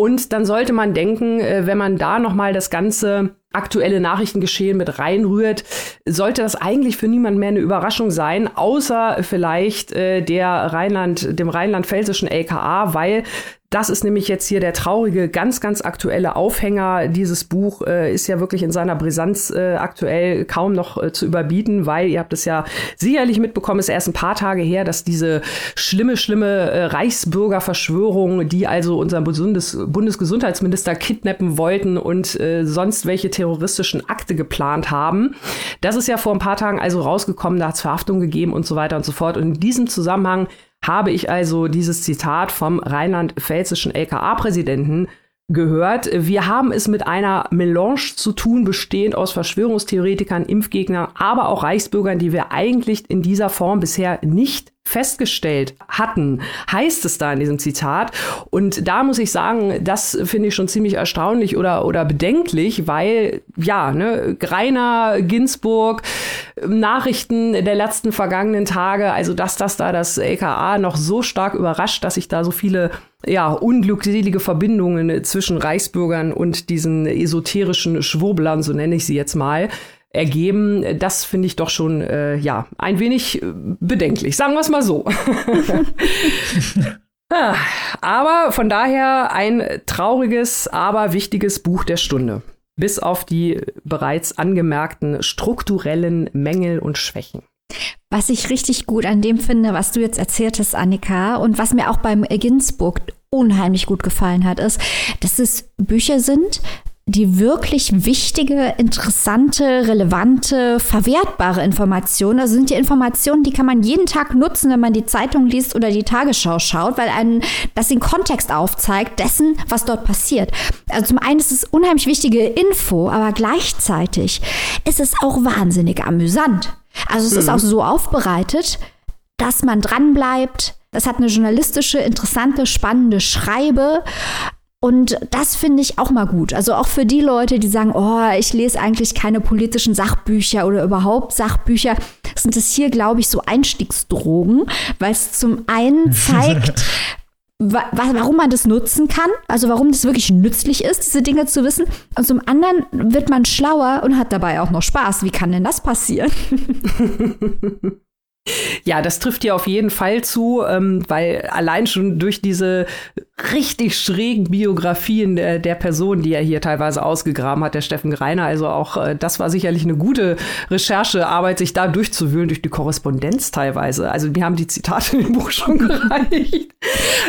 Und dann sollte man denken, äh, wenn man da nochmal das ganze aktuelle Nachrichtengeschehen mit reinrührt, sollte das eigentlich für niemand mehr eine Überraschung sein, außer vielleicht äh, der Rheinland, dem rheinland-pfälzischen LKA, weil das ist nämlich jetzt hier der traurige, ganz, ganz aktuelle Aufhänger. Dieses Buch äh, ist ja wirklich in seiner Brisanz äh, aktuell kaum noch äh, zu überbieten, weil ihr habt es ja sicherlich mitbekommen, ist erst ein paar Tage her, dass diese schlimme, schlimme äh, Reichsbürgerverschwörung, die also unseren Bundes Bundesgesundheitsminister kidnappen wollten und äh, sonst welche terroristischen Akte geplant haben, das ist ja vor ein paar Tagen also rausgekommen, da hat es Verhaftung gegeben und so weiter und so fort. Und in diesem Zusammenhang habe ich also dieses Zitat vom rheinland-pfälzischen LKA-Präsidenten gehört. Wir haben es mit einer Melange zu tun, bestehend aus Verschwörungstheoretikern, Impfgegnern, aber auch Reichsbürgern, die wir eigentlich in dieser Form bisher nicht festgestellt hatten, heißt es da in diesem Zitat. Und da muss ich sagen, das finde ich schon ziemlich erstaunlich oder, oder bedenklich, weil, ja, ne, Greiner, Ginsburg, Nachrichten der letzten vergangenen Tage, also dass das da das LKA noch so stark überrascht, dass sich da so viele ja, unglückselige Verbindungen zwischen Reichsbürgern und diesen esoterischen Schwurblern, so nenne ich sie jetzt mal, ergeben. Das finde ich doch schon, äh, ja, ein wenig äh, bedenklich. Sagen wir es mal so. *laughs* Ah, aber von daher ein trauriges, aber wichtiges Buch der Stunde. Bis auf die bereits angemerkten strukturellen Mängel und Schwächen. Was ich richtig gut an dem finde, was du jetzt erzählt hast, Annika, und was mir auch beim Ginsburg unheimlich gut gefallen hat, ist, dass es Bücher sind, die wirklich wichtige, interessante, relevante, verwertbare Informationen. Also sind die Informationen, die kann man jeden Tag nutzen, wenn man die Zeitung liest oder die Tagesschau schaut, weil einen das den Kontext aufzeigt dessen, was dort passiert. Also zum einen ist es unheimlich wichtige Info, aber gleichzeitig ist es auch wahnsinnig amüsant. Also es mhm. ist auch so aufbereitet, dass man dranbleibt. Das hat eine journalistische, interessante, spannende Schreibe. Und das finde ich auch mal gut. Also auch für die Leute, die sagen, oh, ich lese eigentlich keine politischen Sachbücher oder überhaupt Sachbücher, sind es hier, glaube ich, so Einstiegsdrogen, weil es zum einen *laughs* zeigt, warum man das nutzen kann, also warum das wirklich nützlich ist, diese Dinge zu wissen. Und zum anderen wird man schlauer und hat dabei auch noch Spaß. Wie kann denn das passieren? *laughs* Ja, das trifft dir auf jeden Fall zu, ähm, weil allein schon durch diese richtig schrägen Biografien der, der Person, die er hier teilweise ausgegraben hat, der Steffen Greiner, also auch äh, das war sicherlich eine gute Recherchearbeit, sich da durchzuwühlen durch die Korrespondenz teilweise. Also wir haben die Zitate *laughs* im Buch schon gereicht.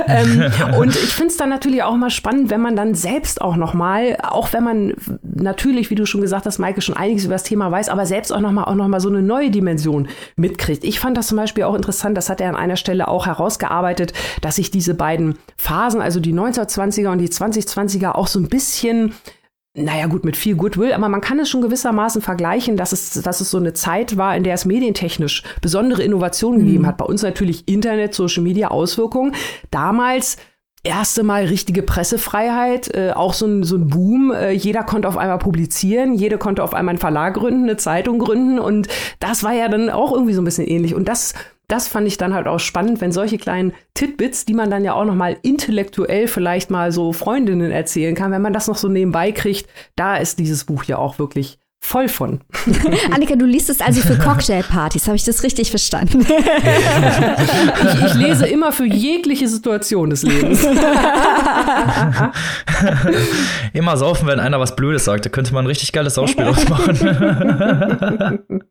ähm, *laughs* und ich finde es dann natürlich auch mal spannend, wenn man dann selbst auch noch mal, auch wenn man natürlich, wie du schon gesagt hast, Maike, schon einiges über das Thema weiß, aber selbst auch noch mal, auch noch mal so eine neue Dimension mitkriegt. Ich fand das zum Beispiel auch interessant, das hat er an einer Stelle auch herausgearbeitet, dass sich diese beiden Phasen, also die 1920er und die 2020er, auch so ein bisschen naja, gut, mit viel Goodwill, aber man kann es schon gewissermaßen vergleichen, dass es, dass es so eine Zeit war, in der es medientechnisch besondere Innovationen mhm. gegeben hat. Bei uns natürlich Internet, Social Media Auswirkungen. Damals erste Mal richtige Pressefreiheit, äh, auch so ein, so ein Boom. Äh, jeder konnte auf einmal publizieren, jeder konnte auf einmal einen Verlag gründen, eine Zeitung gründen und das war ja dann auch irgendwie so ein bisschen ähnlich. Und das, das fand ich dann halt auch spannend, wenn solche kleinen Titbits, die man dann ja auch noch mal intellektuell vielleicht mal so Freundinnen erzählen kann, wenn man das noch so nebenbei kriegt, da ist dieses Buch ja auch wirklich voll von. *laughs* Annika, du liest es also für Cocktailpartys, habe ich das richtig verstanden? ich, ich, lese immer für jegliche Situation des Lebens. *laughs* immer saufen, wenn einer was Blödes sagt. Da könnte man ein richtig geiles Sauspiel ausmachen. *laughs*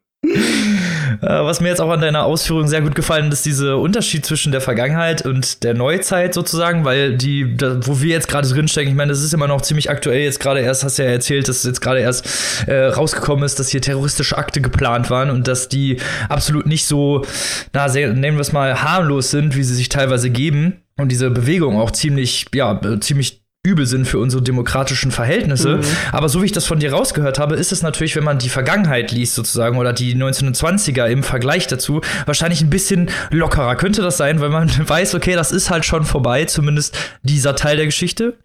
Äh, was mir jetzt auch an deiner Ausführung sehr gut gefallen ist, dieser Unterschied zwischen der Vergangenheit und der Neuzeit sozusagen, weil die, da, wo wir jetzt gerade drinstecken, ich meine, das ist immer noch ziemlich aktuell, jetzt gerade erst, hast du ja erzählt, dass jetzt gerade erst äh, rausgekommen ist, dass hier terroristische Akte geplant waren und dass die absolut nicht so, na, sehr, nennen wir es mal, harmlos sind, wie sie sich teilweise geben. Und diese Bewegung auch ziemlich, ja, ziemlich übel sind für unsere demokratischen Verhältnisse. Mhm. Aber so wie ich das von dir rausgehört habe, ist es natürlich, wenn man die Vergangenheit liest sozusagen oder die 1920er im Vergleich dazu, wahrscheinlich ein bisschen lockerer. Könnte das sein, weil man *laughs* weiß, okay, das ist halt schon vorbei, zumindest dieser Teil der Geschichte?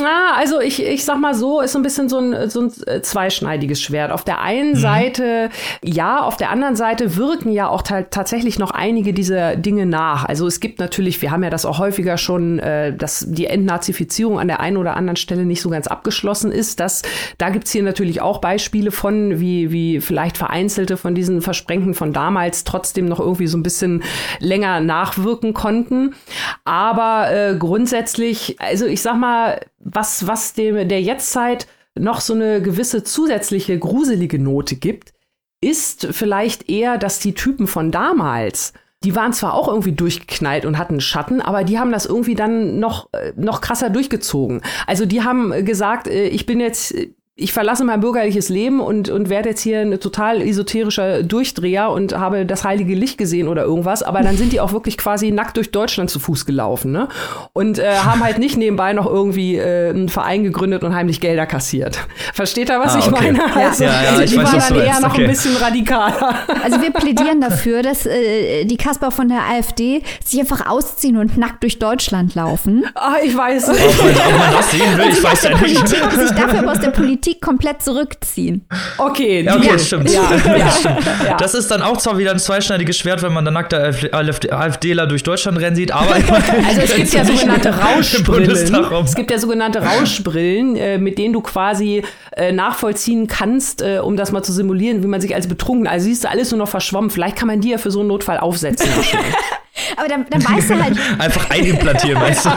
Ja, also ich, ich sag mal so, ist so ein bisschen so ein, so ein äh, zweischneidiges Schwert. Auf der einen mhm. Seite ja, auf der anderen Seite wirken ja auch tatsächlich noch einige dieser Dinge nach. Also es gibt natürlich, wir haben ja das auch häufiger schon, äh, dass die Entnazifizierung an der einen oder anderen Stelle nicht so ganz abgeschlossen ist. Das, da gibt's hier natürlich auch Beispiele von, wie, wie vielleicht vereinzelte von diesen Versprengten von damals trotzdem noch irgendwie so ein bisschen länger nachwirken konnten. Aber äh, grundsätzlich, also ich sag mal, was, was dem, der Jetztzeit noch so eine gewisse zusätzliche gruselige Note gibt, ist vielleicht eher, dass die Typen von damals, die waren zwar auch irgendwie durchgeknallt und hatten Schatten, aber die haben das irgendwie dann noch, äh, noch krasser durchgezogen. Also die haben gesagt, äh, ich bin jetzt ich verlasse mein bürgerliches Leben und, und werde jetzt hier ein total esoterischer Durchdreher und habe das heilige Licht gesehen oder irgendwas, aber dann sind die auch wirklich quasi nackt durch Deutschland zu Fuß gelaufen, ne? Und äh, haben halt nicht nebenbei noch irgendwie äh, einen Verein gegründet und heimlich Gelder kassiert. Versteht ihr, was ah, ich meine? Ja. Also, ja, ja, also die waren dann eher noch okay. ein bisschen radikaler. Also wir plädieren dafür, dass äh, die Kasper von der AfD sich einfach ausziehen und nackt durch Deutschland laufen. Ah, ich weiß nicht. Ob man, ob man das sehen will, ich weiß ja nicht. Politik, sich dafür aus der Politik Kritik komplett zurückziehen. Okay, Ja, okay, Deal. stimmt. Ja, *laughs* ja, ja. Das ist dann auch zwar wieder ein zweischneidiges Schwert, wenn man dann nackte AfD AfDler durch Deutschland rennen sieht, aber *laughs* Also es *laughs* gibt ja sogenannte Im Rauschbrillen. Es gibt ja sogenannte Rauschbrillen, äh, mit denen du quasi äh, nachvollziehen kannst, äh, um das mal zu simulieren, wie man sich als betrunken, also siehst du alles nur noch verschwommen. Vielleicht kann man die ja für so einen Notfall aufsetzen. Aber dann, dann weißt du halt, Einfach einimplantieren, meinst du? Äh,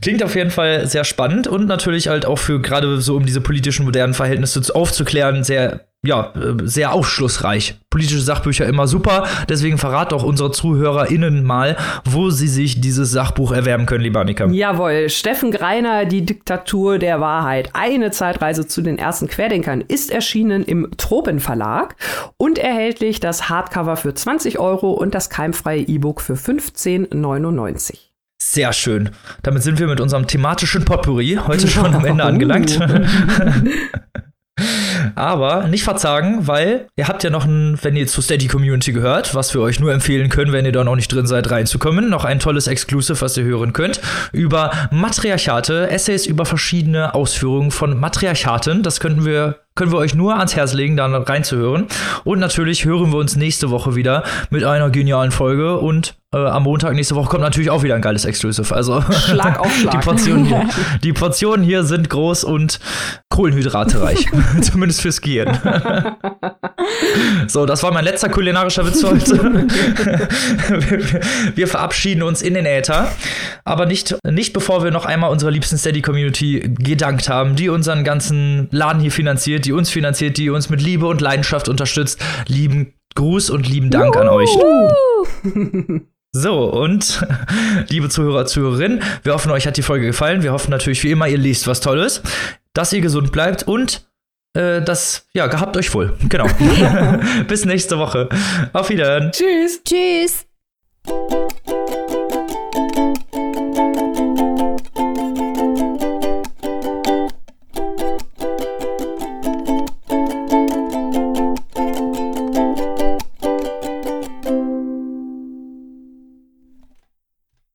Klingt auf jeden Fall sehr spannend und natürlich halt auch für gerade so um diese politischen modernen Verhältnisse zu- aufzuklären, sehr, ja, äh, sehr aufschlussreich. Politische Sachbücher immer super, deswegen verrat doch unsere ZuhörerInnen mal, wo sie sich dieses Sachbuch erwerben können, lieber Annika. Jawohl, Steffen Greiner, die Diktatur der Wahrheit. Eine Zeitreise zu den ersten Querdenkern ist erschienen im Tropen Verlag und erhältlich das Hardcover für 20 Euro und das keimfreie E-Book für 15,99. Sehr schön. Damit sind wir mit unserem thematischen Potpourri heute schon am Ende *laughs* angelangt. *laughs* Aber nicht verzagen, weil ihr habt ja noch ein, wenn ihr zur Steady Community gehört, was wir euch nur empfehlen können, wenn ihr da noch nicht drin seid, reinzukommen, noch ein tolles Exclusive, was ihr hören könnt, über Matriarchate, Essays über verschiedene Ausführungen von Matriarchaten. Das könnten wir, können wir euch nur ans Herz legen, da reinzuhören. Und natürlich hören wir uns nächste Woche wieder mit einer genialen Folge und äh, am Montag nächste Woche kommt natürlich auch wieder ein geiles Exclusive. Also Schlag auf *laughs* Schlag. die Portionen hier, *laughs* die Portionen hier sind groß und kohlenhydratereich. *laughs* Zumindest fürs Gehen. so, das war mein letzter kulinarischer Witz heute. wir, wir verabschieden uns in den Äther. Aber nicht, nicht bevor wir noch einmal unserer liebsten Steady-Community gedankt haben, die unseren ganzen Laden hier finanziert, die uns finanziert, die uns mit Liebe und Leidenschaft unterstützt. Lieben Gruß und lieben Dank an euch. So, und *laughs* liebe Zuhörer, Zuhörerinnen, wir hoffen, euch hat die Folge gefallen. Wir hoffen natürlich wie immer, ihr liest was Tolles, dass ihr gesund bleibt und äh, das, ja, gehabt euch wohl. Genau. *laughs* Bis nächste Woche. Auf Wiedersehen. Tschüss. tschüss.